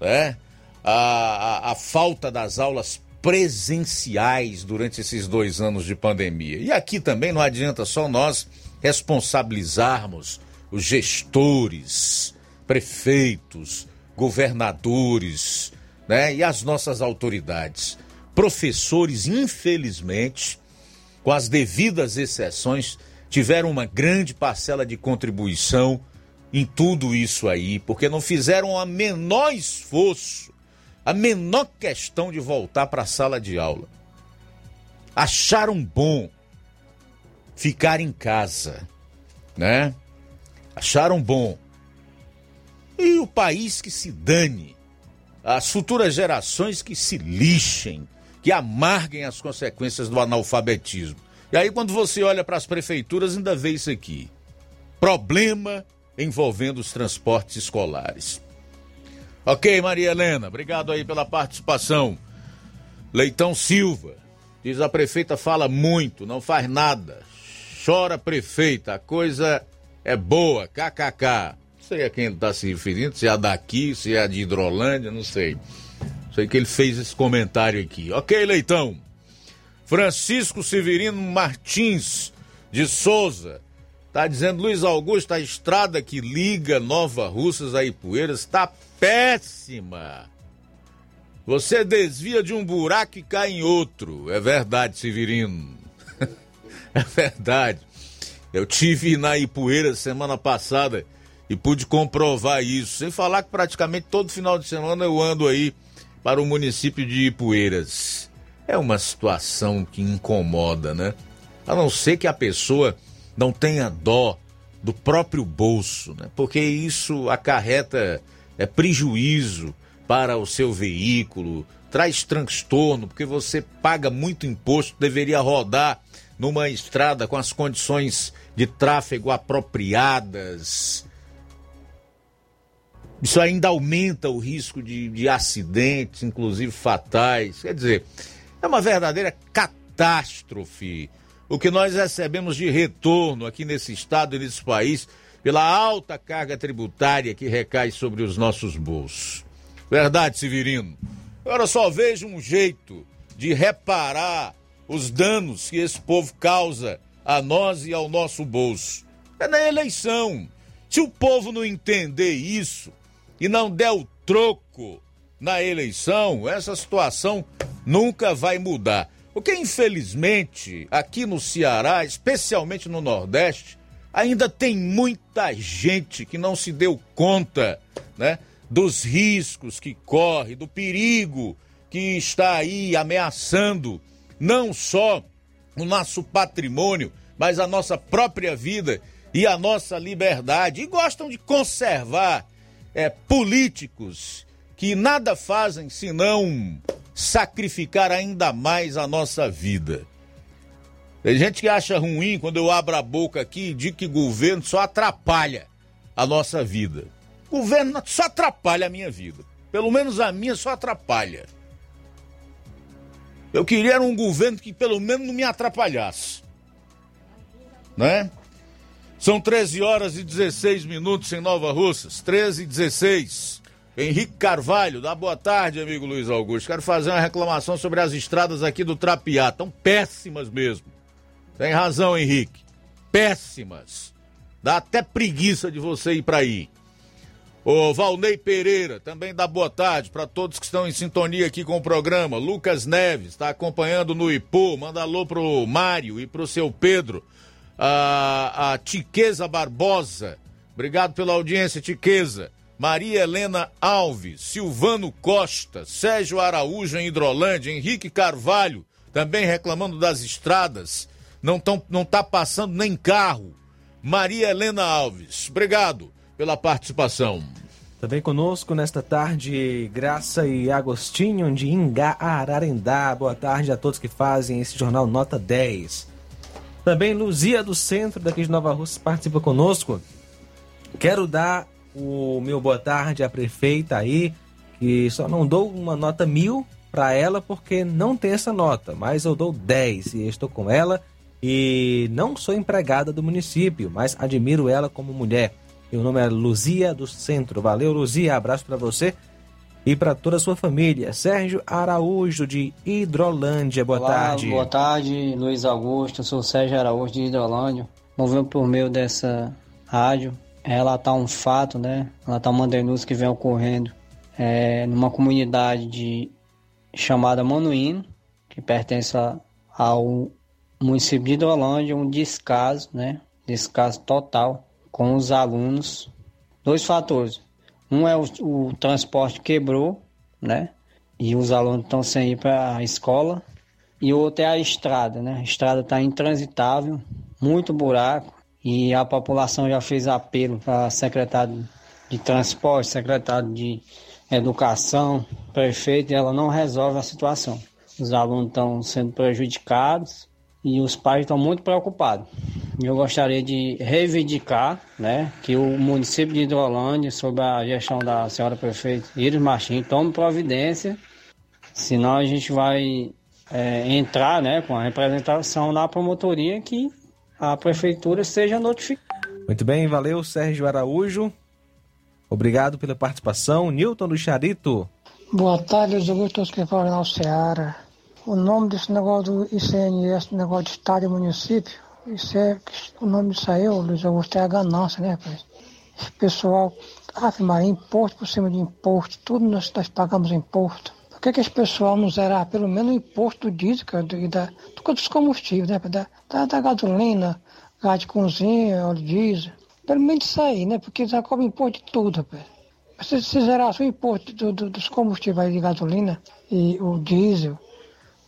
[SPEAKER 1] né, a, a, a falta das aulas presenciais durante esses dois anos de pandemia. E aqui também não adianta só nós responsabilizarmos os gestores, prefeitos, governadores, né, e as nossas autoridades professores, infelizmente, com as devidas exceções, tiveram uma grande parcela de contribuição em tudo isso aí, porque não fizeram a menor esforço, a menor questão de voltar para a sala de aula. Acharam bom ficar em casa, né? Acharam bom. E o país que se dane, as futuras gerações que se lixem, que amarguem as consequências do analfabetismo. E aí, quando você olha para as prefeituras, ainda vê isso aqui: problema envolvendo os transportes escolares. Ok, Maria Helena, obrigado aí pela participação. Leitão Silva, diz a prefeita fala muito, não faz nada. Chora prefeita, a coisa é boa, kkk. Sei a quem está se referindo, se é daqui, se é de Hidrolândia, não sei. Sei que ele fez esse comentário aqui. Ok, Leitão. Francisco Severino Martins de Souza. Tá dizendo Luiz Augusto, a estrada que liga Nova Russas a Ipueiras está péssima. Você desvia de um buraco e cai em outro. É verdade, Severino. é verdade. Eu tive na Ipueira semana passada e pude comprovar isso. Sem falar que praticamente todo final de semana eu ando aí para o município de Ipueiras. É uma situação que incomoda, né? A não ser que a pessoa não tenha dó do próprio bolso, né? Porque isso acarreta é, prejuízo para o seu veículo, traz transtorno, porque você paga muito imposto, deveria rodar numa estrada com as condições de tráfego apropriadas, isso ainda aumenta o risco de, de acidentes, inclusive fatais. Quer dizer, é uma verdadeira catástrofe o que nós recebemos de retorno aqui nesse estado e nesse país pela alta carga tributária que recai sobre os nossos bolsos. Verdade, Severino? Agora só vejo um jeito de reparar os danos que esse povo causa a nós e ao nosso bolso. É na eleição. Se o povo não entender isso, e não der o troco na eleição, essa situação nunca vai mudar. Porque, infelizmente, aqui no Ceará, especialmente no Nordeste, ainda tem muita gente que não se deu conta, né? Dos riscos que corre, do perigo que está aí ameaçando não só o nosso patrimônio, mas a nossa própria vida e a nossa liberdade. E gostam de conservar é, políticos que nada fazem senão sacrificar ainda mais a nossa vida. Tem gente que acha ruim quando eu abro a boca aqui e digo que governo só atrapalha a nossa vida. Governo só atrapalha a minha vida. Pelo menos a minha só atrapalha. Eu queria um governo que pelo menos não me atrapalhasse. Né? São 13 horas e 16 minutos em Nova Russas. 13 e 16. Henrique Carvalho, dá boa tarde, amigo Luiz Augusto. Quero fazer uma reclamação sobre as estradas aqui do Trapiá. Estão péssimas mesmo. Tem razão, Henrique. Péssimas. Dá até preguiça de você ir para aí. O Valnei Pereira também dá boa tarde para todos que estão em sintonia aqui com o programa. Lucas Neves está acompanhando no Ipu. Manda alô pro Mário e pro seu Pedro. A, a Tiqueza Barbosa. Obrigado pela audiência, Tiqueza. Maria Helena Alves, Silvano Costa, Sérgio Araújo em Hidrolândia, Henrique Carvalho, também reclamando das estradas. Não, tão, não tá passando nem carro. Maria Helena Alves, obrigado pela participação.
[SPEAKER 2] Também conosco nesta tarde, Graça e Agostinho de Ingá, Ararendá. Boa tarde a todos que fazem esse jornal Nota 10. Também Luzia do Centro daqui de Nova Rússia participa conosco. Quero dar o meu boa tarde à prefeita aí, que só não dou uma nota mil para ela porque não tem essa nota, mas eu dou 10 e estou com ela e não sou empregada do município, mas admiro ela como mulher. Meu nome é Luzia do Centro. Valeu, Luzia. Abraço para você e para toda a sua família. Sérgio Araújo de Hidrolândia. Boa
[SPEAKER 20] Olá,
[SPEAKER 2] tarde.
[SPEAKER 20] Boa tarde, Luiz Augusto. Eu sou Sérgio Araújo de Hidrolândia. Movendo por meio dessa rádio relatar um fato, né? Relatar uma denúncia que vem ocorrendo é, numa comunidade de, chamada Manuíno, que pertence a- ao município de Hidrolândia, um descaso, né? Descaso total com os alunos. Dois fatores. Um é o, o transporte quebrou, né? E os alunos estão sem ir para a escola. E outro é a estrada, né? A estrada está intransitável, muito buraco. E a população já fez apelo para secretário de transporte, secretário de educação, prefeito, e ela não resolve a situação. Os alunos estão sendo prejudicados e os pais estão muito preocupados. Eu gostaria de reivindicar né, que o município de Hidrolândia, sob a gestão da senhora prefeita Iris Martins, tome providência, senão a gente vai é, entrar né, com a representação na promotoria que a prefeitura seja notificada.
[SPEAKER 2] Muito bem, valeu, Sérgio Araújo. Obrigado pela participação. Newton do Charito.
[SPEAKER 21] Boa tarde, Augusto, todos que falam na Ceará. O nome desse negócio do ICNS, negócio de Estado e município, isso é, o nome disso aí, Luiz Augusto, é a ganância, né, rapaz? Esse pessoal, Ave Maria, imposto por cima de imposto, tudo nós, nós pagamos imposto. Por que, que esse pessoal não zerar pelo menos o imposto do diesel, cara, do, da, do, dos combustíveis, né? Da, da, da gasolina, gás de cozinha, óleo diesel. Pelo menos isso aí, né? Porque já cobra imposto de tudo, rapaz. Se, se zerasse o imposto do, do, dos combustíveis de gasolina e o diesel,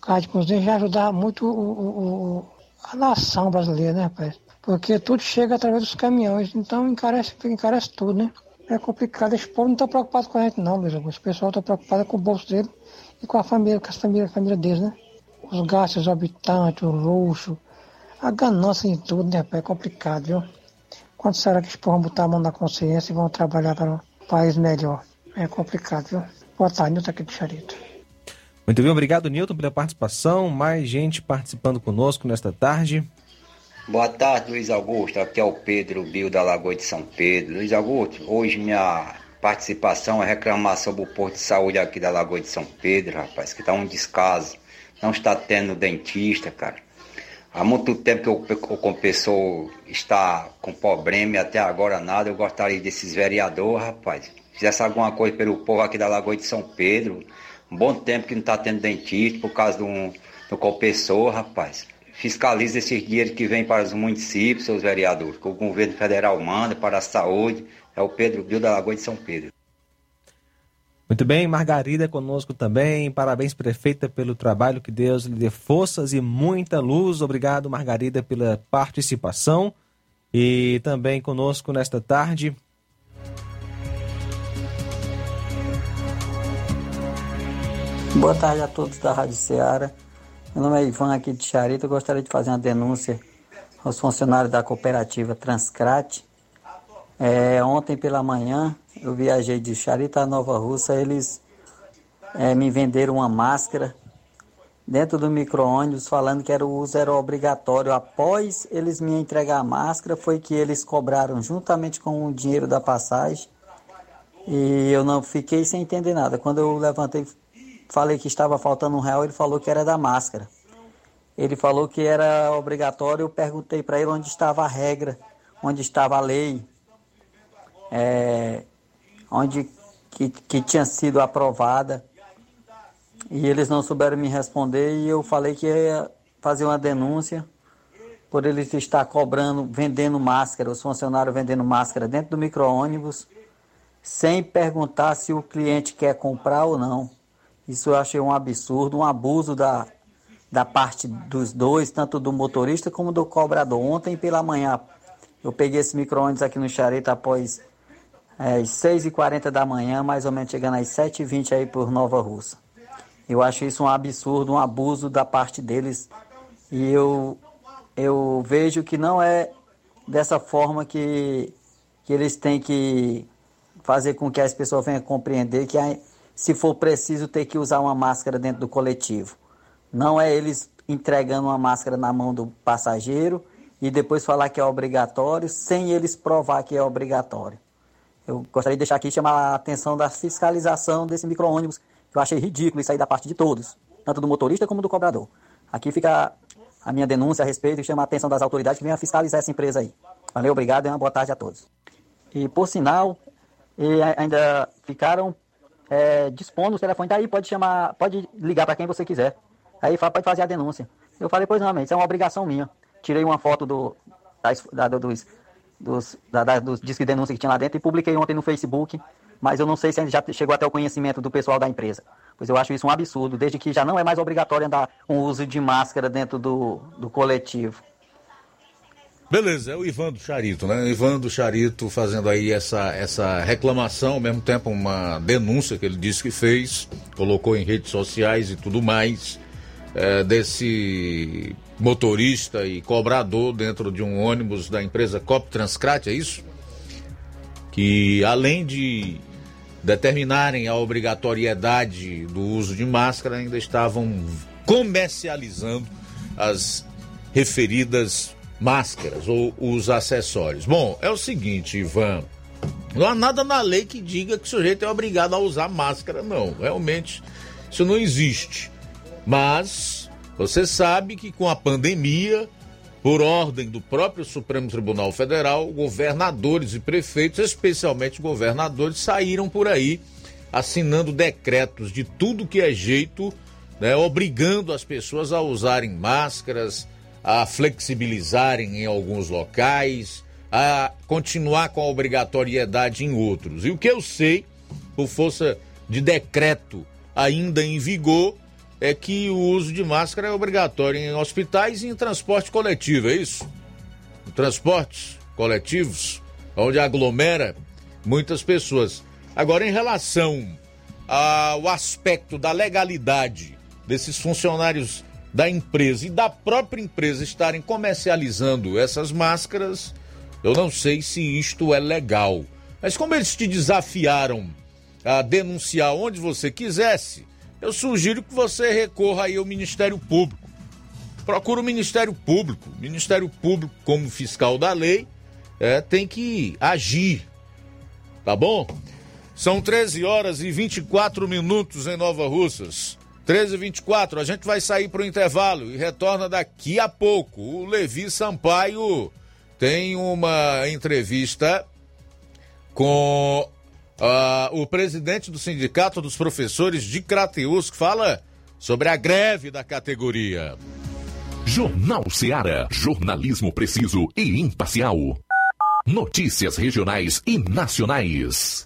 [SPEAKER 21] gás de já ajudava muito o, o, o- a nação brasileira, né, rapaz? Porque tudo chega através dos caminhões, então encarece, encarece tudo, né? É complicado, esse povo não está preocupado com a gente não, Luiz Augusto. O pessoal está preocupado com o bolso dele e com a família, com a família, a família deles, né? Os gastos exorbitantes, o luxo, a ganância em tudo, né, rapaz? É complicado, viu? Quando será que povo vão botar a mão na consciência e vão trabalhar para um país melhor? É complicado, viu? Boa tarde, Nilton aqui do Charito.
[SPEAKER 2] Muito bem, obrigado, Newton, pela participação. Mais gente participando conosco nesta tarde.
[SPEAKER 22] Boa tarde, Luiz Augusto. Aqui é o Pedro Bio da Lagoa de São Pedro. Luiz Augusto, hoje minha participação é reclamar sobre o posto de saúde aqui da Lagoa de São Pedro, rapaz, que tá um descaso. Não está tendo dentista, cara. Há muito tempo que o, o pessoal está com problema e até agora nada. Eu gostaria desses vereadores, rapaz. Fizesse alguma coisa pelo povo aqui da Lagoa de São Pedro. Um bom tempo que não está tendo dentista por causa de um, no Copessoa, rapaz. Fiscaliza esses dinheiros que vêm para os municípios, seus vereadores, que o governo federal manda para a saúde. É o Pedro Bill da Lagoa de São Pedro.
[SPEAKER 2] Muito bem, Margarida conosco também. Parabéns, prefeita, pelo trabalho. Que Deus lhe dê forças e muita luz. Obrigado, Margarida, pela participação. E também conosco nesta tarde.
[SPEAKER 23] Boa tarde a todos da Rádio Ceará. Meu nome é Ivan aqui de Charito. Eu gostaria de fazer uma denúncia aos funcionários da cooperativa Transcrate. É, ontem pela manhã eu viajei de Charito a Nova Russa. Eles é, me venderam uma máscara dentro do micro-ônibus falando que era o uso era obrigatório. Após eles me entregar a máscara, foi que eles cobraram juntamente com o dinheiro da passagem. E eu não fiquei sem entender nada. Quando eu levantei, falei que estava faltando um real, ele falou que era da máscara. Ele falou que era obrigatório. Eu perguntei para ele onde estava a regra, onde estava a lei, é, onde que, que tinha sido aprovada. E eles não souberam me responder e eu falei que ia fazer uma denúncia por eles estar cobrando, vendendo máscara, os funcionários vendendo máscara dentro do micro-ônibus, sem perguntar se o cliente quer comprar ou não. Isso eu achei um absurdo, um abuso da, da parte dos dois, tanto do motorista como do cobrador. Ontem pela manhã eu peguei esse micro-ônibus aqui no Chareta após é, 6h40 da manhã, mais ou menos chegando às 7h20 aí por Nova Russa. Eu acho isso um absurdo, um abuso da parte deles. E eu, eu vejo que não é dessa forma que, que eles têm que fazer com que as pessoas venham compreender que se for preciso ter que usar uma máscara dentro do coletivo. Não é eles entregando uma máscara na mão do passageiro e depois falar que é obrigatório sem eles provar que é obrigatório. Eu gostaria de deixar aqui chamar a atenção da fiscalização desse micro-ônibus eu achei ridículo isso aí da parte de todos, tanto do motorista como do cobrador. Aqui fica a minha denúncia a respeito e chama a atenção das autoridades que venham fiscalizar essa empresa aí. Valeu, obrigado e uma boa tarde a todos. E por sinal, ainda ficaram é, dispondo os telefones, daí pode chamar, pode ligar para quem você quiser. Aí pode fazer a denúncia. Eu falei, pois não, isso é uma obrigação minha. Tirei uma foto do, da, dos, dos, da, da, dos discos de denúncia que tinha lá dentro e publiquei ontem no Facebook mas eu não sei se já chegou até o conhecimento do pessoal da empresa. Pois eu acho isso um absurdo, desde que já não é mais obrigatório andar com o uso de máscara dentro do, do coletivo.
[SPEAKER 1] Beleza, é o Ivan do Charito, né? Ivan do Charito fazendo aí essa, essa reclamação, ao mesmo tempo uma denúncia que ele disse que fez, colocou em redes sociais e tudo mais, é, desse motorista e cobrador dentro de um ônibus da empresa Cop Transcrat, é isso? Que além de determinarem a obrigatoriedade do uso de máscara, ainda estavam comercializando as referidas máscaras ou os acessórios. Bom, é o seguinte, Ivan. Não há nada na lei que diga que o sujeito é obrigado a usar máscara, não. Realmente, isso não existe. Mas você sabe que com a pandemia por ordem do próprio Supremo Tribunal Federal, governadores e prefeitos, especialmente governadores, saíram por aí assinando decretos de tudo que é jeito, né, obrigando as pessoas a usarem máscaras, a flexibilizarem em alguns locais, a continuar com a obrigatoriedade em outros. E o que eu sei, por força de decreto ainda em vigor, é que o uso de máscara é obrigatório em hospitais e em transporte coletivo, é isso? Em transportes coletivos, onde aglomera muitas pessoas. Agora, em relação ao aspecto da legalidade desses funcionários da empresa e da própria empresa estarem comercializando essas máscaras, eu não sei se isto é legal. Mas como eles te desafiaram a denunciar onde você quisesse, eu sugiro que você recorra aí ao Ministério Público. Procura o Ministério Público. O Ministério Público, como fiscal da lei, é, tem que agir. Tá bom? São 13 horas e 24 minutos em Nova Russas. 13 e 24, a gente vai sair para o intervalo e retorna daqui a pouco. O Levi Sampaio tem uma entrevista com Uh, o presidente do Sindicato dos Professores de Crateus fala sobre a greve da categoria.
[SPEAKER 24] Jornal Seara. Jornalismo preciso e imparcial. Notícias regionais e nacionais.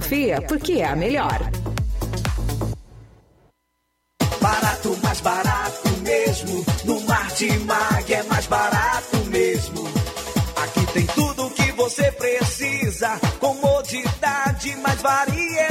[SPEAKER 25] porque é a melhor.
[SPEAKER 5] Barato, mais barato mesmo. No Martimag é mais barato mesmo. Aqui tem tudo o que você precisa. Comodidade, mais variedade.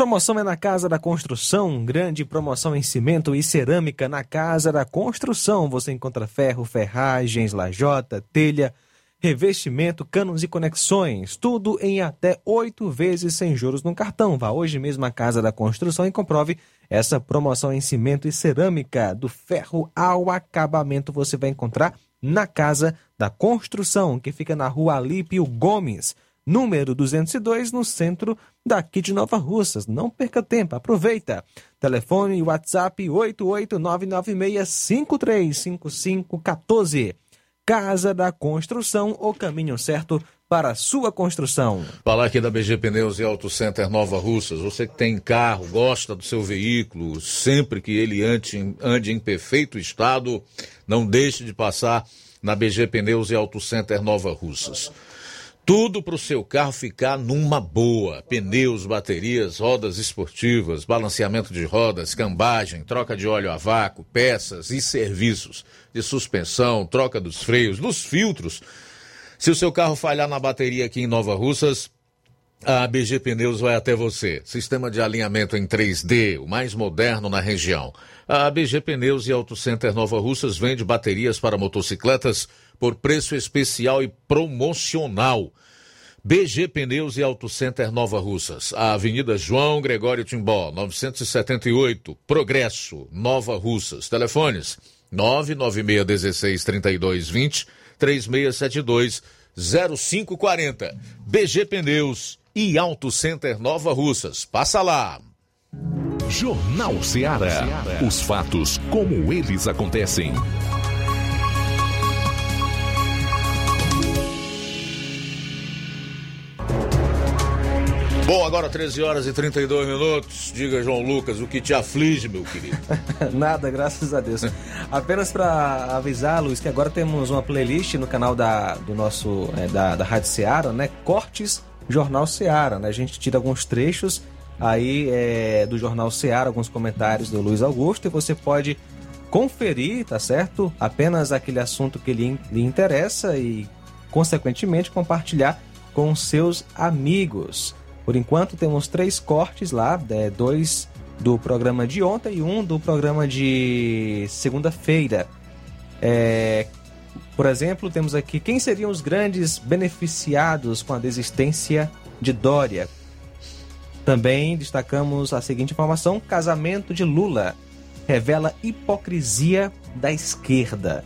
[SPEAKER 2] Promoção é na Casa da Construção, grande promoção em cimento e cerâmica na Casa da Construção. Você encontra ferro, ferragens, lajota, telha, revestimento, canos e conexões, tudo em até oito vezes sem juros no cartão. Vá hoje mesmo à Casa da Construção e comprove essa promoção em cimento e cerâmica, do ferro ao acabamento. Você vai encontrar na Casa da Construção, que fica na rua Alípio Gomes número 202, no centro daqui de Nova Russas. Não perca tempo, aproveita. Telefone WhatsApp 88996535514. Casa da Construção, o caminho certo para a sua construção.
[SPEAKER 1] Falar aqui da BG Pneus e Auto Center Nova Russas. Você que tem carro, gosta do seu veículo, sempre que ele ande, ande em perfeito estado, não deixe de passar na BG Pneus e Auto Center Nova Russas. Tudo para o seu carro ficar numa boa. Pneus, baterias, rodas esportivas, balanceamento de rodas, cambagem, troca de óleo a vácuo, peças e serviços de suspensão, troca dos freios, dos filtros. Se o seu carro falhar na bateria aqui em Nova Russas, a BG Pneus vai até você. Sistema de alinhamento em 3D, o mais moderno na região. A BG Pneus e Auto Center Nova Russas vende baterias para motocicletas por preço especial e promocional. BG Pneus e Auto Center Nova Russas. A Avenida João Gregório Timbó, 978, Progresso, Nova Russas. Telefones 99616 3220 3672 0540. BG Pneus e Auto Center Nova Russas. Passa lá.
[SPEAKER 19] Jornal Ceará. Os fatos como eles acontecem.
[SPEAKER 1] Bom, agora 13 horas e 32 minutos. Diga, João Lucas, o que te aflige, meu querido?
[SPEAKER 2] Nada, graças a Deus. Apenas para avisar, Luiz, que agora temos uma playlist no canal da, do nosso, é, da, da Rádio Ceará, né? Cortes Jornal Ceará, né? A gente tira alguns trechos aí é, do Jornal Ceará, alguns comentários do Luiz Augusto, e você pode conferir, tá certo? Apenas aquele assunto que lhe, lhe interessa e, consequentemente, compartilhar com seus amigos. Por enquanto, temos três cortes lá, é, dois do programa de ontem e um do programa de segunda-feira. É, por exemplo, temos aqui quem seriam os grandes beneficiados com a desistência de Dória. Também destacamos a seguinte informação: casamento de Lula revela hipocrisia da esquerda.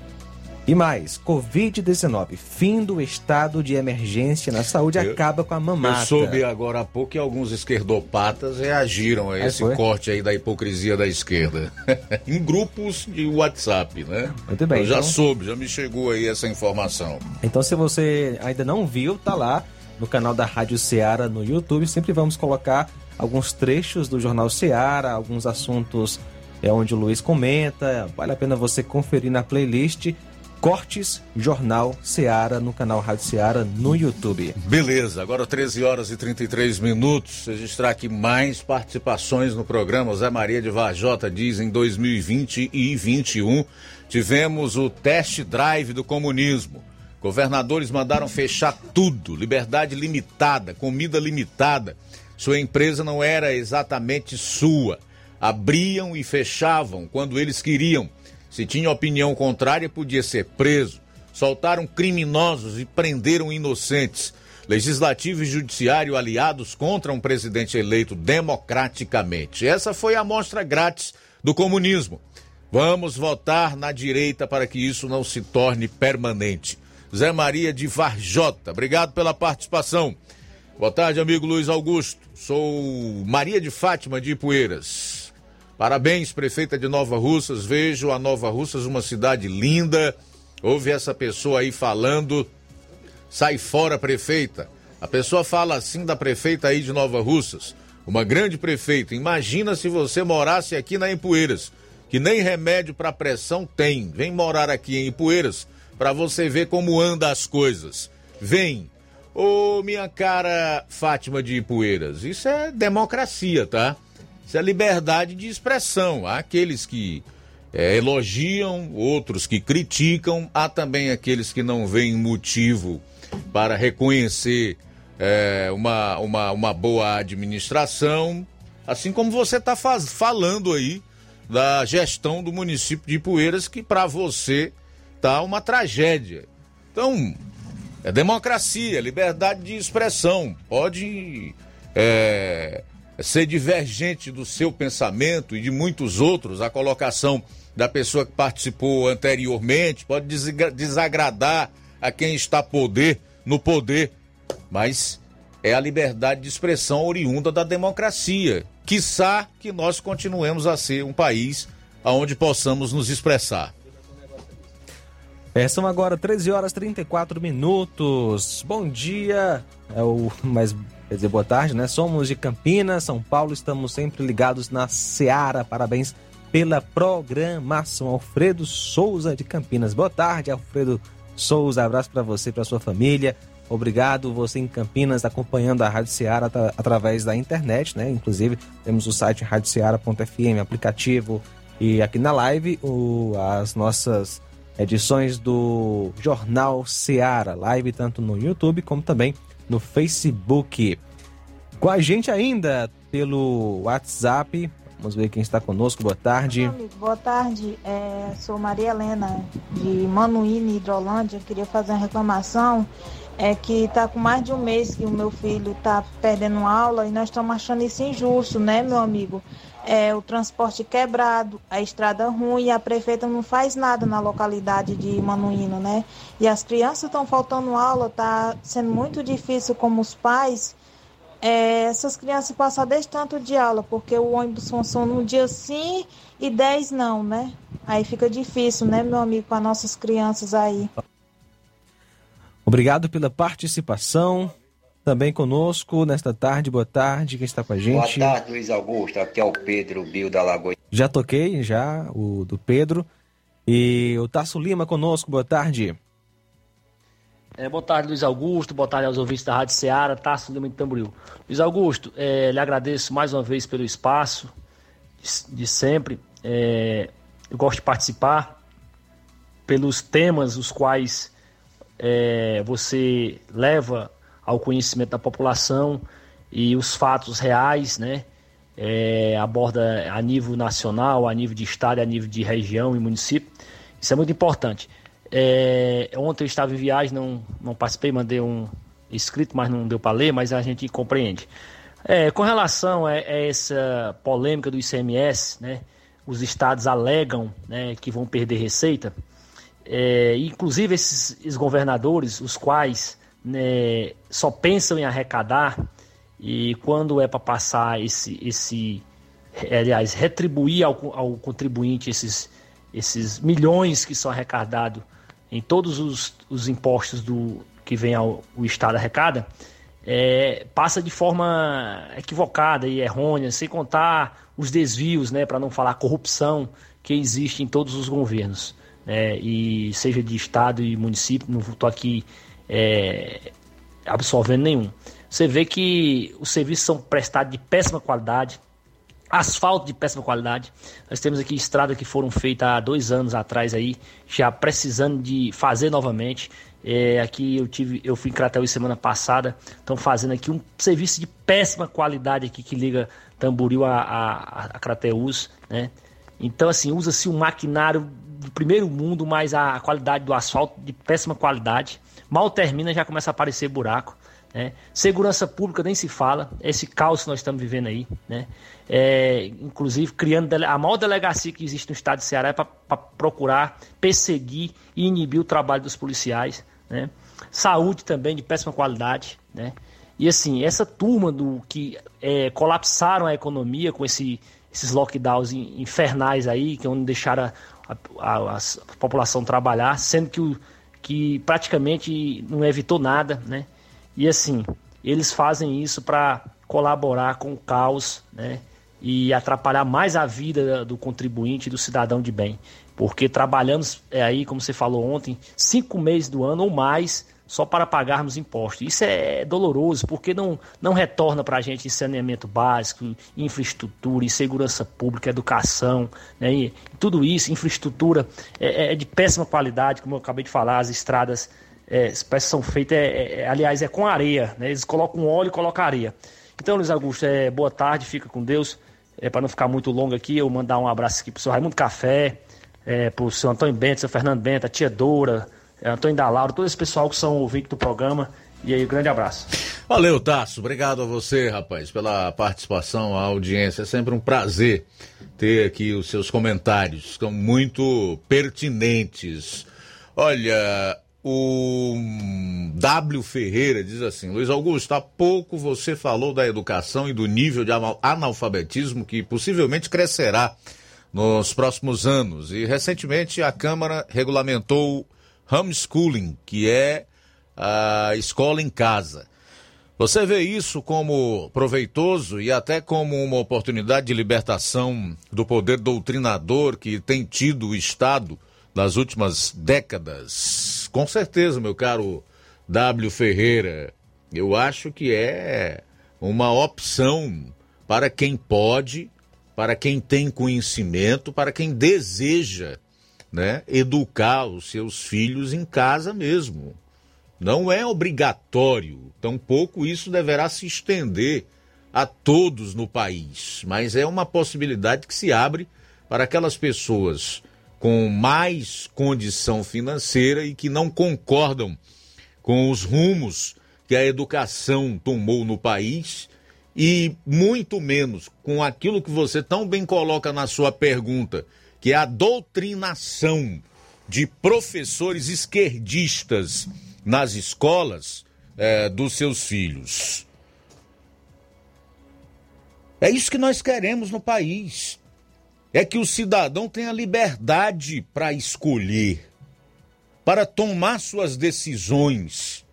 [SPEAKER 2] E mais, Covid-19, fim do estado de emergência na saúde
[SPEAKER 1] Eu-
[SPEAKER 2] acaba com a mamata.
[SPEAKER 1] Eu soube agora há pouco que alguns esquerdopatas reagiram a
[SPEAKER 2] Aí
[SPEAKER 1] esse
[SPEAKER 2] foi?
[SPEAKER 1] corte aí da hipocrisia da esquerda. em grupos de WhatsApp, né?
[SPEAKER 2] Muito bem,
[SPEAKER 1] Eu já
[SPEAKER 2] então-
[SPEAKER 1] soube, já me chegou aí essa informação.
[SPEAKER 2] Então, se você ainda não viu, tá lá no canal da Rádio Ceará no YouTube. Sempre vamos colocar alguns trechos do Jornal Ceará, alguns assuntos é onde o Luiz comenta. Vale a pena você conferir na playlist Cortes Jornal Ceará no canal Rádio Ceará no YouTube.
[SPEAKER 1] Beleza, agora 13 horas e 33 minutos. Registrar aqui mais participações no programa. Zé Maria de Vajota diz em 2020 e 2021 tivemos o test drive do comunismo. Governadores mandaram fechar tudo, liberdade limitada, comida limitada. Sua empresa não era exatamente sua. Abriam e fechavam quando eles queriam. Se tinha opinião contrária, podia ser preso. Soltaram criminosos e prenderam inocentes. Legislativo e judiciário aliados contra um presidente eleito democraticamente. Essa foi a amostra grátis do comunismo. Vamos votar na direita para que isso não se torne permanente. Zé Maria de Varjota, obrigado pela participação. Boa tarde, amigo Luiz Augusto. Sou Maria de Fátima de Ipueiras. Parabéns, prefeita de Nova Russas. Vejo a Nova Russas uma cidade linda. Ouve essa pessoa aí falando. Sai fora, prefeita. A pessoa fala assim da prefeita aí de Nova Russas. Uma grande prefeita. Imagina se você morasse aqui na Ipueiras, que nem remédio para pressão tem. Vem morar aqui em Ipueiras para você ver como anda as coisas. Vem. Ô, minha cara Fátima de Ipueiras, isso é democracia, tá? Isso é liberdade de expressão. Há aqueles que é, elogiam, outros que criticam, há também aqueles que não veem motivo para reconhecer é, uma, uma, uma boa administração, assim como você está falando aí da gestão do município de Ipueiras, que para você tá uma tragédia. Então, é democracia, liberdade de expressão. Pode é, ser divergente do seu pensamento e de muitos outros, a colocação da pessoa que participou anteriormente, pode desagra- desagradar a quem está poder, no poder, mas é a liberdade de expressão oriunda da democracia. Quiçá que nós continuemos a ser um país onde possamos nos expressar.
[SPEAKER 2] É, são agora 13 horas e 34 minutos. Bom dia, é o mais quer dizer boa tarde, né? Somos de Campinas, São Paulo, estamos sempre ligados na Seara. Parabéns pela programação. Alfredo Souza de Campinas. Boa tarde, Alfredo Souza. Abraço para você e para sua família. Obrigado você em Campinas acompanhando a Rádio Seara at através da internet, né? Inclusive temos o site radioceara.fm, aplicativo e aqui na live o, as nossas edições do Jornal Seara, live tanto no YouTube como também no Facebook. Com a gente ainda pelo WhatsApp, vamos ver quem está conosco. Boa tarde.
[SPEAKER 26] Boa tarde, é, sou Maria Helena de Manuíne, Hidrolândia. Queria fazer uma reclamação. É que está com mais de um mês que o meu filho está perdendo aula e nós estamos achando isso injusto, né, meu amigo? É, o transporte quebrado, a estrada ruim a prefeita não faz nada na localidade de Manuíno, né? E as crianças estão faltando aula, tá sendo muito difícil como os pais é, essas crianças passar desse tanto de aula, porque o ônibus funciona um dia sim e dez não, né? Aí fica difícil, né, meu amigo, para nossas crianças aí.
[SPEAKER 2] Obrigado pela participação. Também conosco nesta tarde, boa tarde, quem está com a gente?
[SPEAKER 22] Boa tarde, Luiz Augusto. Aqui é o Pedro Bio da Lagoa.
[SPEAKER 2] Já toquei, já, o do Pedro. E o Tasso Lima conosco, boa tarde.
[SPEAKER 27] É, boa tarde, Luiz Augusto. Boa tarde aos ouvintes da Rádio Ceará, Tasso Lima de Tamboril. Luiz Augusto, é, lhe agradeço mais uma vez pelo espaço de, de sempre. É, eu gosto de participar pelos temas os quais é, você leva ao conhecimento da população e os fatos reais, né? É, aborda a nível nacional, a nível de estado, a nível de região e município. Isso é muito importante. É, ontem eu estava em viagem, não, não participei, mandei um escrito, mas não deu para ler, mas a gente compreende. É, com relação a, a, essa polêmica do ICMS, né, os estados alegam né, que vão perder receita, é, inclusive esses governadores, os quais né, só pensam em arrecadar e quando é para passar esse, esse, aliás, retribuir ao, ao contribuinte esses, esses milhões que são arrecadados em todos os, os impostos do que vem ao o Estado arrecada, é, passa de forma equivocada e errônea, sem contar os desvios, né, para não falar corrupção que existe em todos os governos, né, e seja de Estado e município, não estou aqui é, absorvendo nenhum. Você vê que os serviços são prestados de péssima qualidade, asfalto de péssima qualidade. Nós temos aqui estradas que foram feitas há dois anos atrás aí, já precisando de fazer novamente. É, aqui eu tive, eu fui em Crateús semana passada, estão fazendo aqui um serviço de péssima qualidade aqui que liga Tamboril a, a, a Crateús, né? Então assim usa-se um maquinário do primeiro mundo, mas a qualidade do asfalto de péssima qualidade. Mal termina, já começa a aparecer buraco. Né? Segurança pública nem se fala, esse caos que nós estamos vivendo aí. Né? É, inclusive, criando a maior delegacia que existe no estado de Ceará é para procurar perseguir e inibir o trabalho dos policiais. Né? Saúde também de péssima qualidade. Né? E assim, essa turma do que é, colapsaram a economia com esse, esses lockdowns infernais aí, que é onde deixaram a, a, a, a população trabalhar, sendo que o que praticamente não evitou nada, né? E assim, eles fazem isso para colaborar com o caos, né? E atrapalhar mais a vida do contribuinte e do cidadão de bem. Porque trabalhamos é aí, como você falou ontem, cinco meses do ano ou mais só para pagarmos impostos. Isso é doloroso, porque não, não retorna para a gente em saneamento básico, infraestrutura, em segurança pública, educação, né? Tudo isso, infraestrutura é, é, de péssima qualidade, como eu acabei de falar, as estradas é, são feitas, é, é, aliás, é com areia, né? eles colocam óleo e colocam areia. Então, Luiz Augusto, é, boa tarde, fica com Deus. É, para não ficar muito longo aqui, eu mandar um abraço aqui para o senhor Raimundo Café, é, para o senhor Antônio Bento, seu Fernando Bento, a tia Doura, é, Antônio da Laura, todo esse pessoal que são ouvintes do programa. E aí, grande abraço.
[SPEAKER 1] Valeu, Tasso. Obrigado a você, rapaz, pela participação, a audiência. É sempre um prazer ter aqui os seus comentários. Estão muito pertinentes. Olha, o W Ferreira diz assim: Luiz Augusto, há pouco você falou da educação e do nível de analfabetismo que possivelmente crescerá nos próximos anos. E recentemente a Câmara regulamentou homeschooling, que é a escola em casa. Você vê isso como proveitoso e até como uma oportunidade de libertação do poder doutrinador que tem tido o Estado nas últimas décadas? Com certeza, meu caro W. Ferreira, eu acho que é uma opção para quem pode, para quem tem conhecimento, para quem deseja né, educar os seus filhos em casa mesmo. Não é obrigatório, tampouco isso deverá se estender a todos no país, mas é uma possibilidade que se abre para aquelas pessoas com mais condição financeira e que não concordam com os rumos que a educação tomou no país e muito menos com aquilo que você tão bem coloca na sua pergunta, que é a doutrinação de professores esquerdistas nas escolas é, dos seus filhos. É isso que nós queremos no país. É que o cidadão tenha liberdade para escolher, para tomar suas decisões,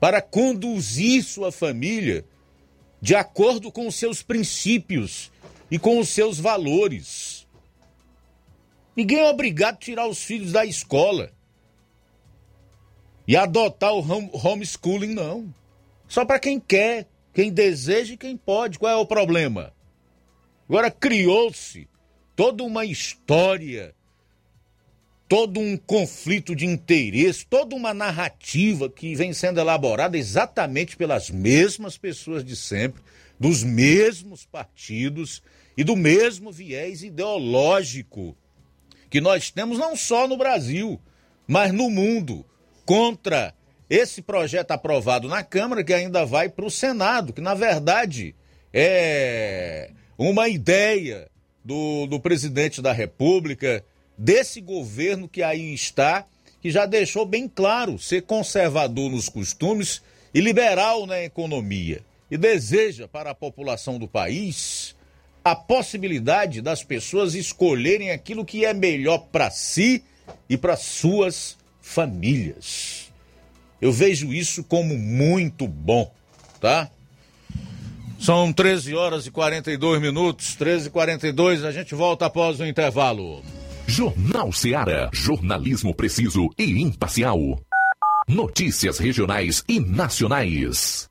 [SPEAKER 1] para conduzir sua família de acordo com os seus princípios e com os seus valores. Ninguém é obrigado a tirar os filhos da escola e adotar o homeschooling, não. Só para quem quer, quem deseja e quem pode. Qual é o problema? Agora criou-se toda uma história, todo um conflito de interesse, toda uma narrativa que vem sendo elaborada exatamente pelas mesmas pessoas de sempre, dos mesmos partidos e do mesmo viés ideológico que nós temos não só no Brasil, mas no mundo contra esse projeto aprovado na Câmara, que ainda vai para o Senado, que na verdade é uma ideia do, do presidente da República, desse governo que aí está, que já deixou bem claro ser conservador nos costumes e liberal na economia. E deseja para a população do país a possibilidade das pessoas escolherem aquilo que é melhor para si e para suas famílias. Eu vejo isso como muito bom, tá? São 13 horas e 42 minutos, 13 e 42, a gente volta após o intervalo.
[SPEAKER 8] Jornal Seara, jornalismo preciso e imparcial. Notícias regionais e nacionais.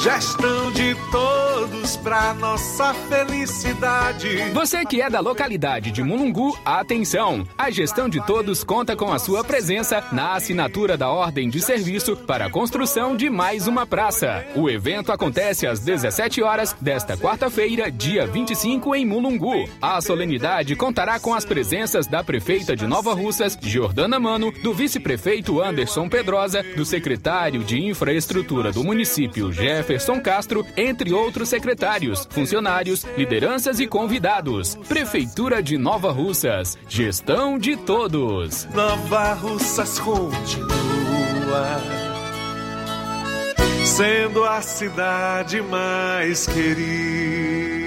[SPEAKER 28] Gestão de todos pra nossa felicidade.
[SPEAKER 11] Você que é da localidade de Mulungu, atenção! A gestão de todos conta com a sua presença na assinatura da ordem de serviço para a construção de mais uma praça. O evento acontece às 17 horas desta quarta-feira, dia 25, em Mulungu. A solenidade contará com as presenças da prefeita de Nova Russas, Jordana Mano, do vice-prefeito Anderson Pedrosa, do secretário de infraestrutura do município, Jefferson Castro, entre outros secretários, funcionários, lideranças e convidados. Prefeitura de Nova Russas. Gestão de todos.
[SPEAKER 28] Nova Russas continua sendo a cidade mais querida.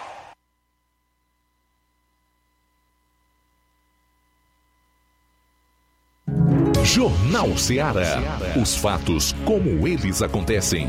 [SPEAKER 29] Jornal Ceará. Os fatos como eles acontecem.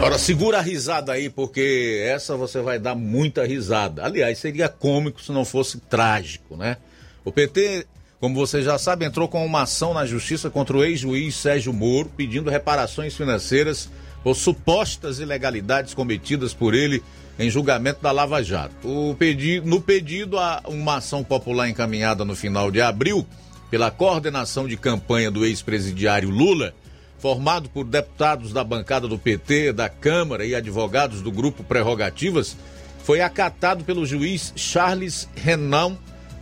[SPEAKER 1] Ora, segura a risada aí, porque essa você vai dar muita risada. Aliás, seria cômico se não fosse trágico, né? O PT, como você já sabe, entrou com uma ação na justiça contra o ex-juiz Sérgio Moro, pedindo reparações financeiras por supostas ilegalidades cometidas por ele em julgamento da Lava Jato. O pedido, no pedido, há uma ação popular encaminhada no final de abril pela coordenação de campanha do ex-presidiário Lula, formado por deputados da bancada do PT, da Câmara e advogados do grupo Prerrogativas, foi acatado pelo juiz Charles Renan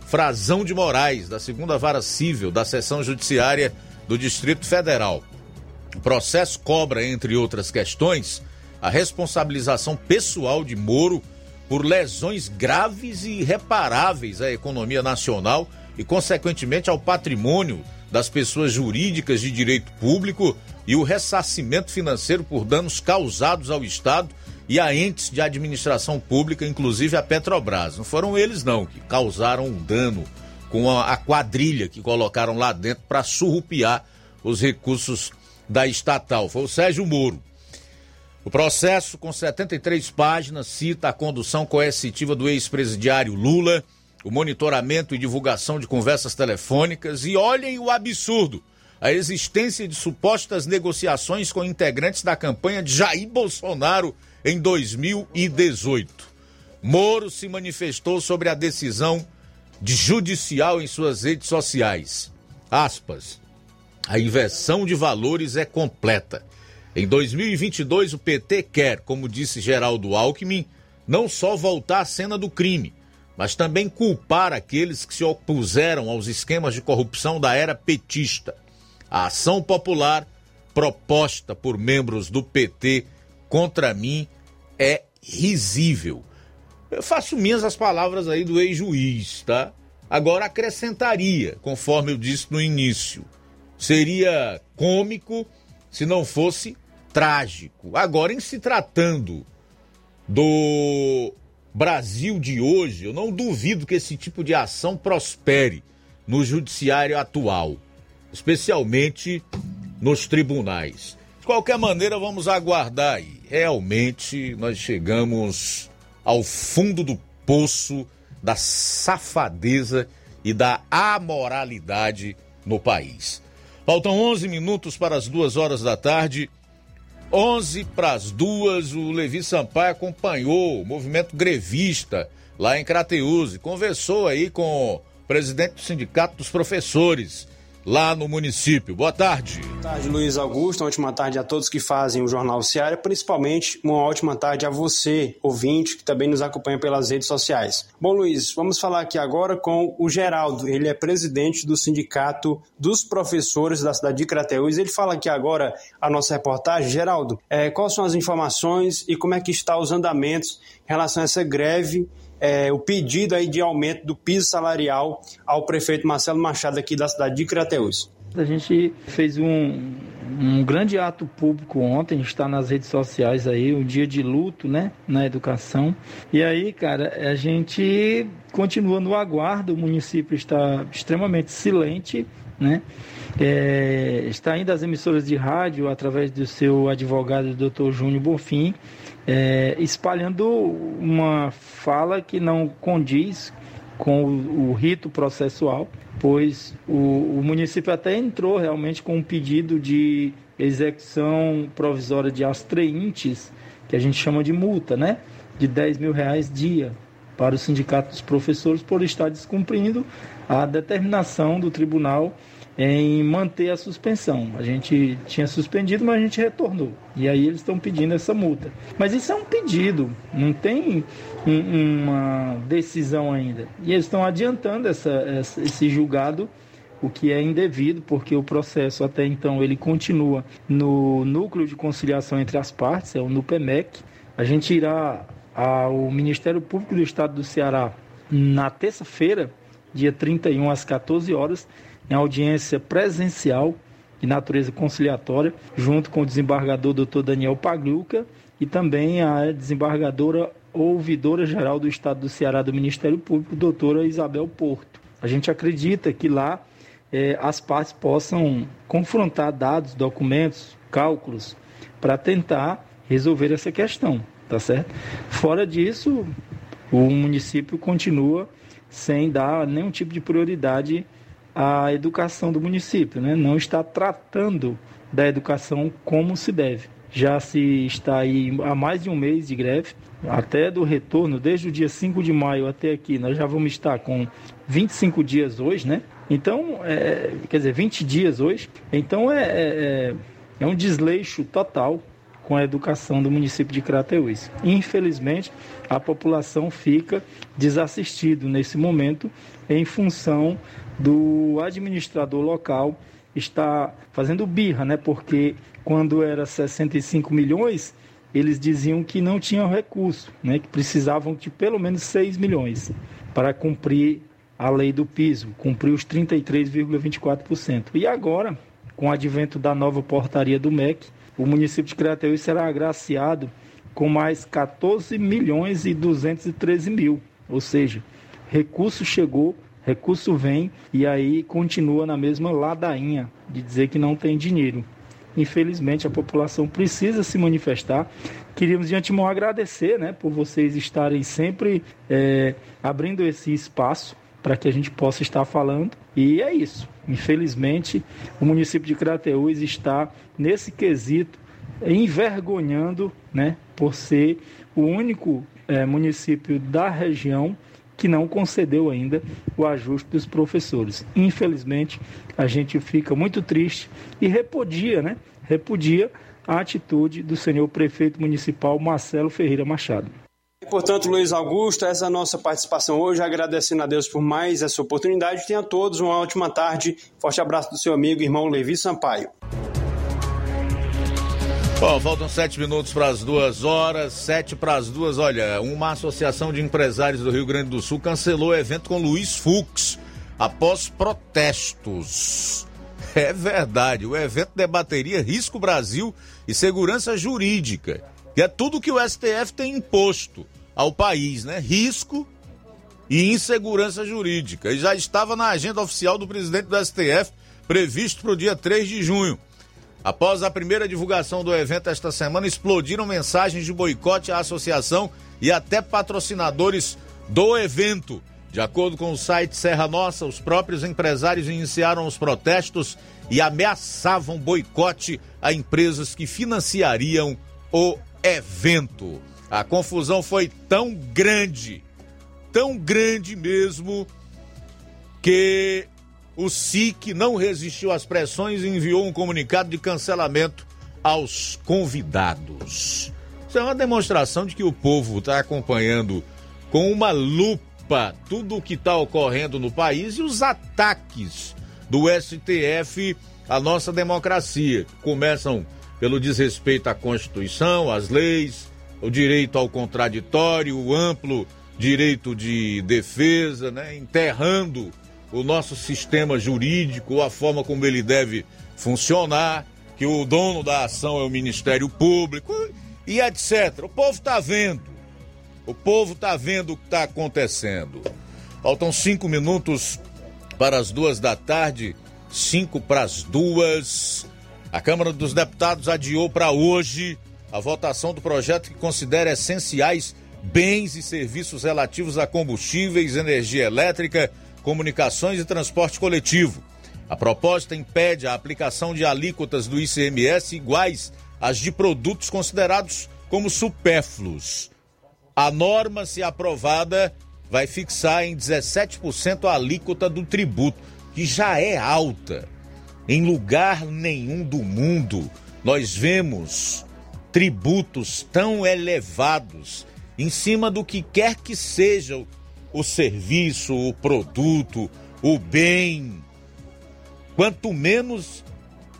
[SPEAKER 1] Frazão de Moraes, da segunda vara civil da seção judiciária do Distrito Federal. O processo cobra, entre outras questões, a responsabilização pessoal de Moro por lesões graves e irreparáveis à economia nacional e, consequentemente, ao patrimônio das pessoas jurídicas de direito público e o ressarcimento financeiro por danos causados ao Estado e a entes de administração pública, inclusive a Petrobras. Não foram eles, não, que causaram um dano com a, quadrilha que colocaram lá dentro para surrupiar os recursos da estatal. Foi o Sérgio Moro. O processo, com 73 páginas, cita a condução coercitiva do ex-presidiário Lula, o monitoramento e divulgação de conversas telefônicas e olhem o absurdo: a existência de supostas negociações com integrantes da campanha de Jair Bolsonaro em 2018. Moro se manifestou sobre a decisão de judicial em suas redes sociais. Aspas. A inversão de valores é completa. Em 2022, o PT quer, como disse Geraldo Alckmin, não só voltar à cena do crime, mas também culpar aqueles que se opuseram aos esquemas de corrupção da era petista. A ação popular proposta por membros do PT contra mim é risível. Eu faço minhas as palavras aí do ex-juiz, tá? Agora acrescentaria, conforme eu disse no início, seria cômico se não fosse trágico. Agora, em se tratando do Brasil de hoje, eu não duvido que esse tipo de ação prospere no judiciário atual, especialmente nos tribunais. De qualquer maneira, vamos aguardar aí. Realmente, nós chegamos ao fundo do poço da safadeza e da amoralidade no país. Faltam 11 minutos para as duas horas da tarde. 11 para as duas, o Levi Sampaio acompanhou o movimento grevista lá em Crateus conversou aí com o presidente do Sindicato dos Professores, lá no município. Boa tarde.
[SPEAKER 30] Boa tarde, Luiz Augusto. Uma ótima tarde a todos que fazem o Jornal Seara, principalmente uma ótima tarde a você, ouvinte, que também nos acompanha pelas redes sociais. Bom, Luiz, vamos falar aqui agora com o Geraldo. Ele é presidente do Sindicato dos Professores da cidade de Crateús. Ele fala aqui agora a nossa reportagem. Geraldo, é, quais são as informações e como é que está os andamentos em relação a essa greve é, o pedido aí de aumento do piso salarial ao prefeito Marcelo Machado aqui da cidade de Crateús.
[SPEAKER 31] A gente fez um, um grande ato público ontem, está nas redes sociais aí, um dia de luto, né, na educação. E aí, cara, a gente continua no aguardo, o município está extremamente silente, né? É, está indo às emissoras de rádio através do seu advogado, Dr. Júnior Bonfim, é, espalhando uma fala que não condiz com o, o rito processual, pois o, o, município até entrou realmente com um pedido de execução provisória de astreintes, que a gente chama de multa, né? De 10 mil reais dia para o sindicato dos professores por estar descumprindo a determinação do tribunal em manter a suspensão. A gente tinha suspendido, mas a gente retornou. E aí eles estão pedindo essa multa. Mas isso é um pedido, não tem um, uma decisão ainda. E eles estão adiantando essa, essa, esse julgado, o que é indevido, porque o processo até então ele continua no núcleo de conciliação entre as partes, é o NUPEMEC. A gente irá ao Ministério Público do Estado do Ceará na terça-feira, dia 31 às 14 horas, em audiência presencial de natureza conciliatória, junto com o desembargador Dr. Daniel Pagliuca e também a desembargadora ouvidora geral do Estado do Ceará do Ministério Público, doutora Isabel Porto. A gente acredita que lá eh, as partes possam confrontar dados, documentos, cálculos, para tentar resolver essa questão, tá certo? Fora disso, o município continua sem dar nenhum tipo de prioridade a educação do município, né? não está tratando da educação como se deve. Já se está aí há mais de um mês de greve, até do retorno, desde o dia 5 de maio até aqui, nós já vamos estar com 25 dias hoje, né? Então, é, quer dizer, 20 dias hoje. Então, é, é, é um desleixo total com a educação do município de Crateús. Infelizmente, a população fica desassistido nesse momento em função do administrador local está fazendo birra, né? Porque quando era 65 milhões, eles diziam que não tinham recurso, né? Que precisavam de pelo menos 6 milhões para cumprir a lei do piso, cumprir os 33,24%. E agora, com o advento da nova portaria do MEC, o município de Crateús será agraciado com mais 14 milhões e 213 mil, ou seja, recurso chegou recurso vem e aí continua na mesma ladainha de dizer que não tem dinheiro. Infelizmente, a população precisa se manifestar. Queríamos de antemão agradecer né, por vocês estarem sempre é, abrindo esse espaço para que a gente possa estar falando. E é isso. Infelizmente, o município de Crateús está nesse quesito envergonhando, né, por ser o único é, município da região que não concedeu ainda o ajuste dos professores. Infelizmente, a gente fica muito triste e repudia, né? Repudia a atitude do senhor prefeito municipal Marcelo Ferreira Machado.
[SPEAKER 30] Portanto, Luiz Augusto, essa é a nossa participação hoje, agradecendo a Deus por mais essa oportunidade. Tenha a todos uma ótima tarde. Forte abraço do seu amigo, irmão Levi Sampaio.
[SPEAKER 1] Bom, faltam sete minutos para as duas horas, sete para as duas. Olha, uma associação de empresários do Rio Grande do Sul cancelou o evento com Luiz Fux após protestos. É verdade, o evento debateria risco Brasil e segurança jurídica, que é tudo que o STF tem imposto ao país, né? Risco e insegurança jurídica. E já estava na agenda oficial do presidente do STF, previsto para o dia 3 de junho. Após a primeira divulgação do evento esta semana, explodiram mensagens de boicote à associação e até patrocinadores do evento. De acordo com o site Serra Nossa, os próprios empresários iniciaram os protestos e ameaçavam boicote a empresas que financiariam o evento. A confusão foi tão grande, tão grande mesmo, que o SIC não resistiu às pressões e enviou um comunicado de cancelamento aos convidados. Isso é uma demonstração de que o povo está acompanhando com uma lupa tudo o que está ocorrendo no país e os ataques do STF à nossa democracia. Começam pelo desrespeito à Constituição, às leis, o direito ao contraditório, o amplo direito de defesa, né? enterrando o nosso sistema jurídico, a forma como ele deve funcionar, que o dono da ação é o Ministério Público e etc. O povo está vendo. O povo está vendo o que está acontecendo. Faltam cinco minutos para as duas da tarde, cinco para as duas. A Câmara dos Deputados adiou para hoje a votação do projeto que considera essenciais bens e serviços relativos a combustíveis, energia elétrica, comunicações e transporte coletivo. A proposta impede a aplicação de alíquotas do ICMS iguais às de produtos considerados como supérfluos. A norma, se aprovada, vai fixar em 17% a alíquota do tributo, que já é alta. Em lugar nenhum do mundo nós vemos tributos tão elevados em cima do que quer que seja o serviço, o produto, o bem. Quanto menos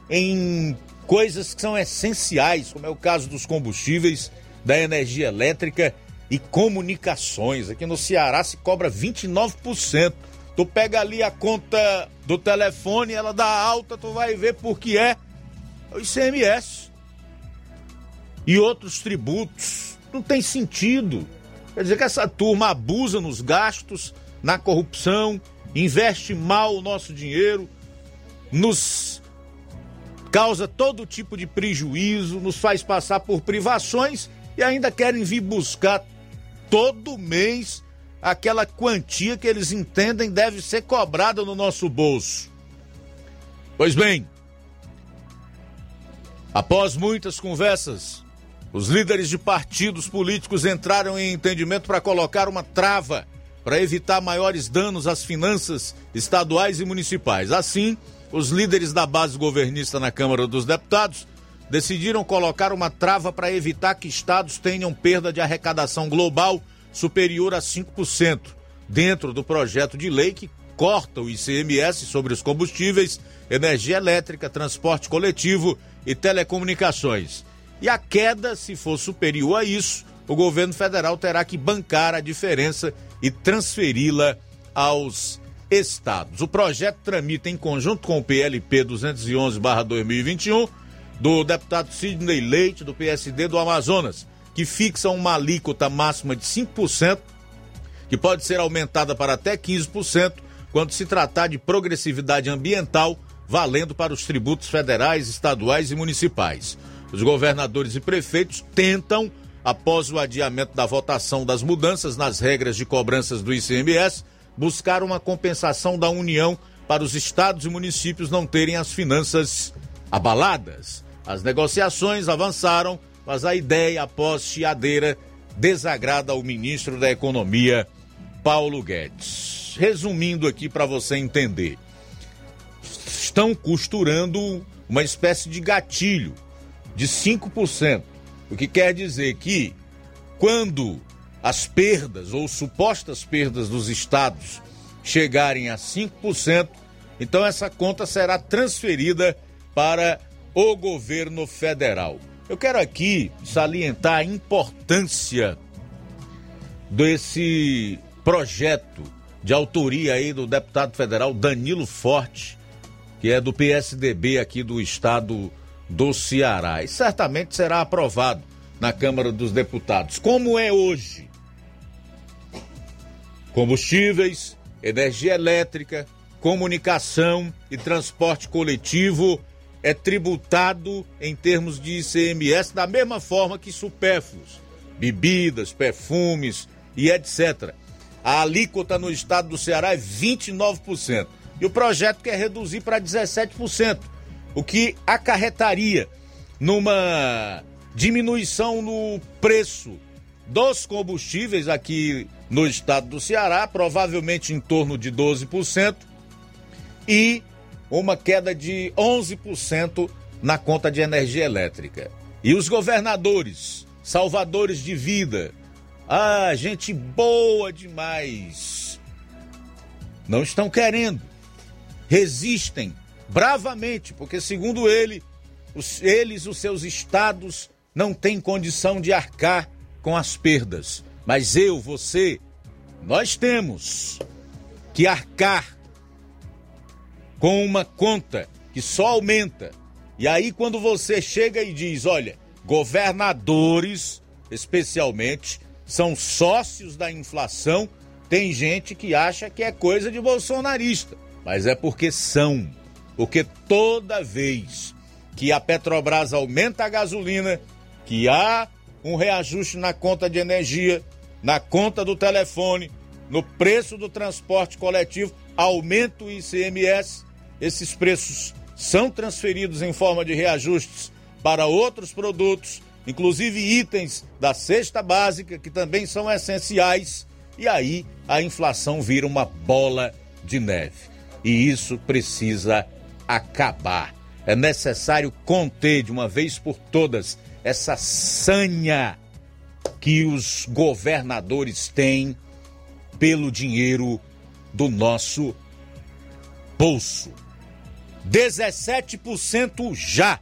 [SPEAKER 1] em coisas que são essenciais, como é o caso dos combustíveis, da energia elétrica e comunicações. Aqui no Ceará se cobra 29%. Tu pega ali a conta do telefone, ela dá alta, tu vai ver por que é o ICMS. E outros tributos. Não tem sentido. Quer dizer que essa turma abusa nos gastos, na corrupção, investe mal o nosso dinheiro, nos causa todo tipo de prejuízo, nos faz passar por privações e ainda querem vir buscar todo mês aquela quantia que eles entendem deve ser cobrada no nosso bolso. Pois bem, após muitas conversas os líderes de partidos políticos entraram em entendimento para colocar uma trava para evitar maiores danos às finanças estaduais e municipais. Assim, os líderes da base governista na Câmara dos Deputados decidiram colocar uma trava para evitar que estados tenham perda de arrecadação global superior a 5%, dentro do projeto de lei que corta o ICMS sobre os combustíveis, energia elétrica, transporte coletivo e telecomunicações. E a queda, se for superior a isso, o governo federal terá que bancar a diferença e transferi-la aos estados. O projeto tramita em conjunto com o PLP 211/2021 do deputado Sidney Leite do PSD do Amazonas, que fixa uma alíquota máxima de 5%, que pode ser aumentada para até 15% quando se tratar de progressividade ambiental, valendo para os tributos federais, estaduais e municipais. Os governadores e prefeitos tentam, após o adiamento da votação das mudanças nas regras de cobranças do ICMS, buscar uma compensação da União para os estados e municípios não terem as finanças abaladas. As negociações avançaram, mas a ideia, após chiadeira, desagrada ao ministro da Economia, Paulo Guedes. Resumindo aqui para você entender, estão costurando uma espécie de gatilho de 5%. O que quer dizer que quando as perdas ou supostas perdas dos estados chegarem a 5%, então essa conta será transferida para o governo federal. Eu quero aqui salientar a importância desse projeto de autoria aí do deputado federal Danilo Forte, que é do PSDB aqui do estado do Ceará. E certamente será aprovado na Câmara dos Deputados. Como é hoje? Combustíveis, energia elétrica, comunicação e transporte coletivo é tributado em termos de ICMS da mesma forma que supérfluos, bebidas, perfumes e etc. A alíquota no estado do Ceará é 29%. E o projeto quer reduzir para 17% o que acarretaria numa diminuição no preço dos combustíveis aqui no estado do Ceará, provavelmente em torno de 12%, e uma queda de 11% na conta de energia elétrica. E os governadores, salvadores de vida, ah, gente boa demais, não estão querendo, resistem bravamente, porque segundo ele, os, eles, os seus estados, não têm condição de arcar com as perdas. Mas eu, você, nós temos que arcar com uma conta que só aumenta. E aí, quando você chega e diz: olha, governadores, especialmente, são sócios da inflação, tem gente que acha que é coisa de bolsonarista. Mas é porque são. Porque toda vez que a Petrobras aumenta a gasolina, que há um reajuste na conta de energia, na conta do telefone, no preço do transporte coletivo, aumenta o ICMS, esses preços são transferidos em forma de reajustes para outros produtos, inclusive itens da cesta básica, que também são essenciais, e aí a inflação vira uma bola de neve. E isso precisa acabar. É necessário conter de uma vez por todas essa sanha que os governadores têm pelo dinheiro do nosso bolso. 17% já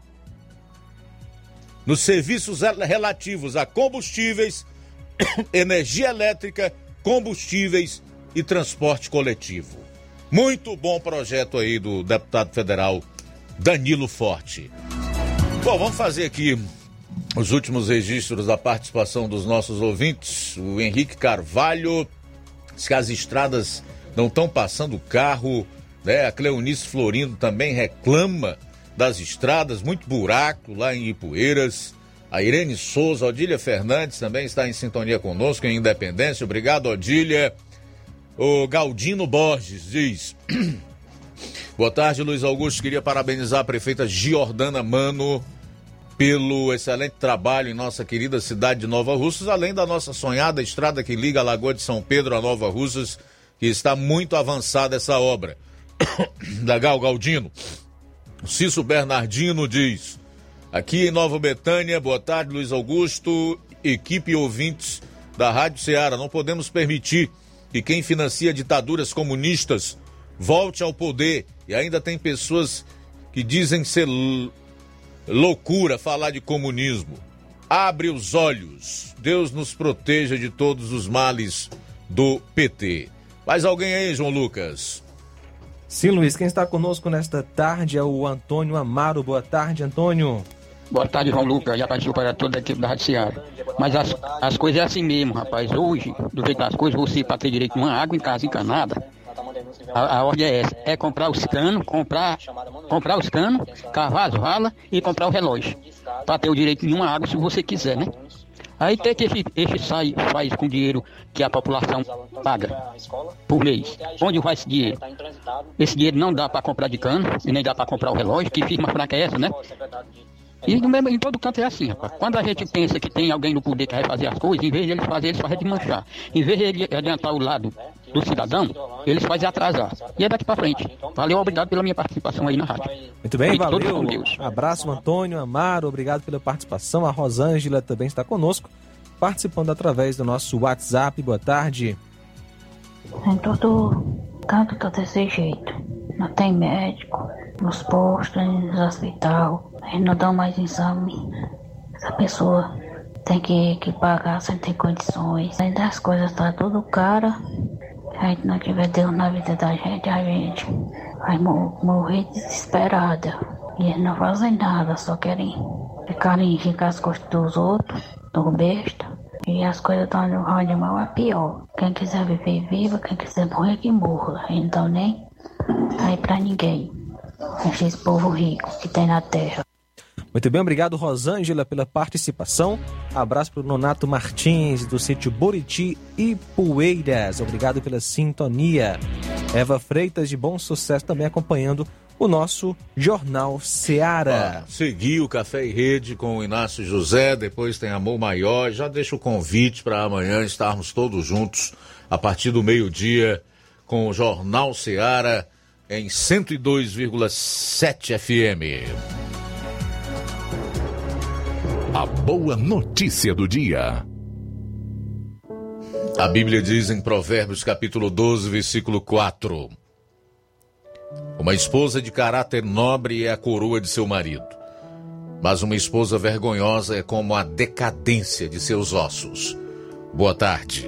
[SPEAKER 1] nos serviços relativos a combustíveis, energia elétrica, combustíveis e transporte coletivo. Muito bom projeto aí do deputado federal Danilo Forte. Bom, vamos fazer aqui os últimos registros da participação dos nossos ouvintes. O Henrique Carvalho diz que as estradas não estão passando carro, né? A Cleonice Florindo também reclama das estradas, muito buraco lá em Ipueiras. A Irene Souza, Odília Fernandes também está em sintonia conosco em Independência. Obrigado, Odília. O Galdino Borges diz: Boa tarde, Luiz Augusto. Queria parabenizar a prefeita Giordana Mano pelo excelente trabalho em nossa querida cidade de Nova Russas, além da nossa sonhada estrada que liga a Lagoa de São Pedro a Nova Russas, que está muito avançada essa obra. da Gal Galdino. Cício Bernardino diz: Aqui em Nova Betânia, boa tarde, Luiz Augusto, equipe ouvintes da Rádio Ceará. Não podemos permitir que quem financia ditaduras comunistas volte ao poder. E ainda tem pessoas que dizem ser loucura falar de comunismo. Abre os olhos. Deus nos proteja de todos os males do PT. Mais alguém aí, João Lucas?
[SPEAKER 2] Sim, Luiz, quem está conosco nesta tarde é o Antônio Amaro. Boa tarde, Antônio.
[SPEAKER 32] Boa tarde, João Lucas. Já partiu para toda a equipe da Rádio Seara. Mas as, as coisas é assim mesmo, rapaz. Hoje, do jeito das coisas, você para ter direito a uma água em casa encanada, a, a ordem é essa, é comprar os canos, comprar, comprar os canos, cavar as valas e comprar o relógio. Para ter o direito de uma água se você quiser, né? Aí tem que esse, esse sai, faz com dinheiro que a população paga por mês. Onde vai esse dinheiro? Esse dinheiro não dá para comprar de cano e nem dá para comprar o relógio, que firma fraca é essa, né? E no mesmo, em todo canto é assim, rapaz. Quando a gente pensa que tem alguém no poder que vai fazer as coisas, em vez de eles fazerem, eles fazem desmanchar. Em vez de ele adiantar o lado do cidadão, eles fazem atrasar. E é daqui para frente. Valeu, obrigado pela minha participação aí na rádio.
[SPEAKER 2] Muito bem, Fique valeu. Abraço, Antônio, Amaro, obrigado pela participação. A Rosângela também está conosco, participando através do nosso WhatsApp. Boa tarde.
[SPEAKER 33] Em todo canto tá desse jeito. Não tem médico, nos postos, nos hospitais. Eles não dão mais exame. Essa pessoa tem que, que pagar sem ter condições. Ainda as coisas tá tudo cara. Se a gente não tiver Deus na vida da gente, a gente vai morrer desesperada. E eles não fazem nada, só querem ficar ricar as costas dos outros, do besta. E as coisas estão de de mal a pior. Quem quiser viver, viva. Quem quiser morrer, que morra. Então nem aí pra ninguém. Esse povo rico que tem na terra.
[SPEAKER 2] Muito bem, obrigado Rosângela pela participação. Abraço para o Nonato Martins do sítio Buriti e Poeiras. Obrigado pela sintonia. Eva Freitas de Bom Sucesso também acompanhando o nosso Jornal Seara.
[SPEAKER 1] Ah, segui o Café e Rede com o Inácio José, depois tem Amor Maior. Já deixo o convite para amanhã estarmos todos juntos a partir do meio-dia com o Jornal Seara em 102,7 FM.
[SPEAKER 8] A boa notícia do dia.
[SPEAKER 1] A Bíblia diz em Provérbios capítulo 12, versículo 4: Uma esposa de caráter nobre é a coroa de seu marido, mas uma esposa vergonhosa é como a decadência de seus ossos. Boa tarde.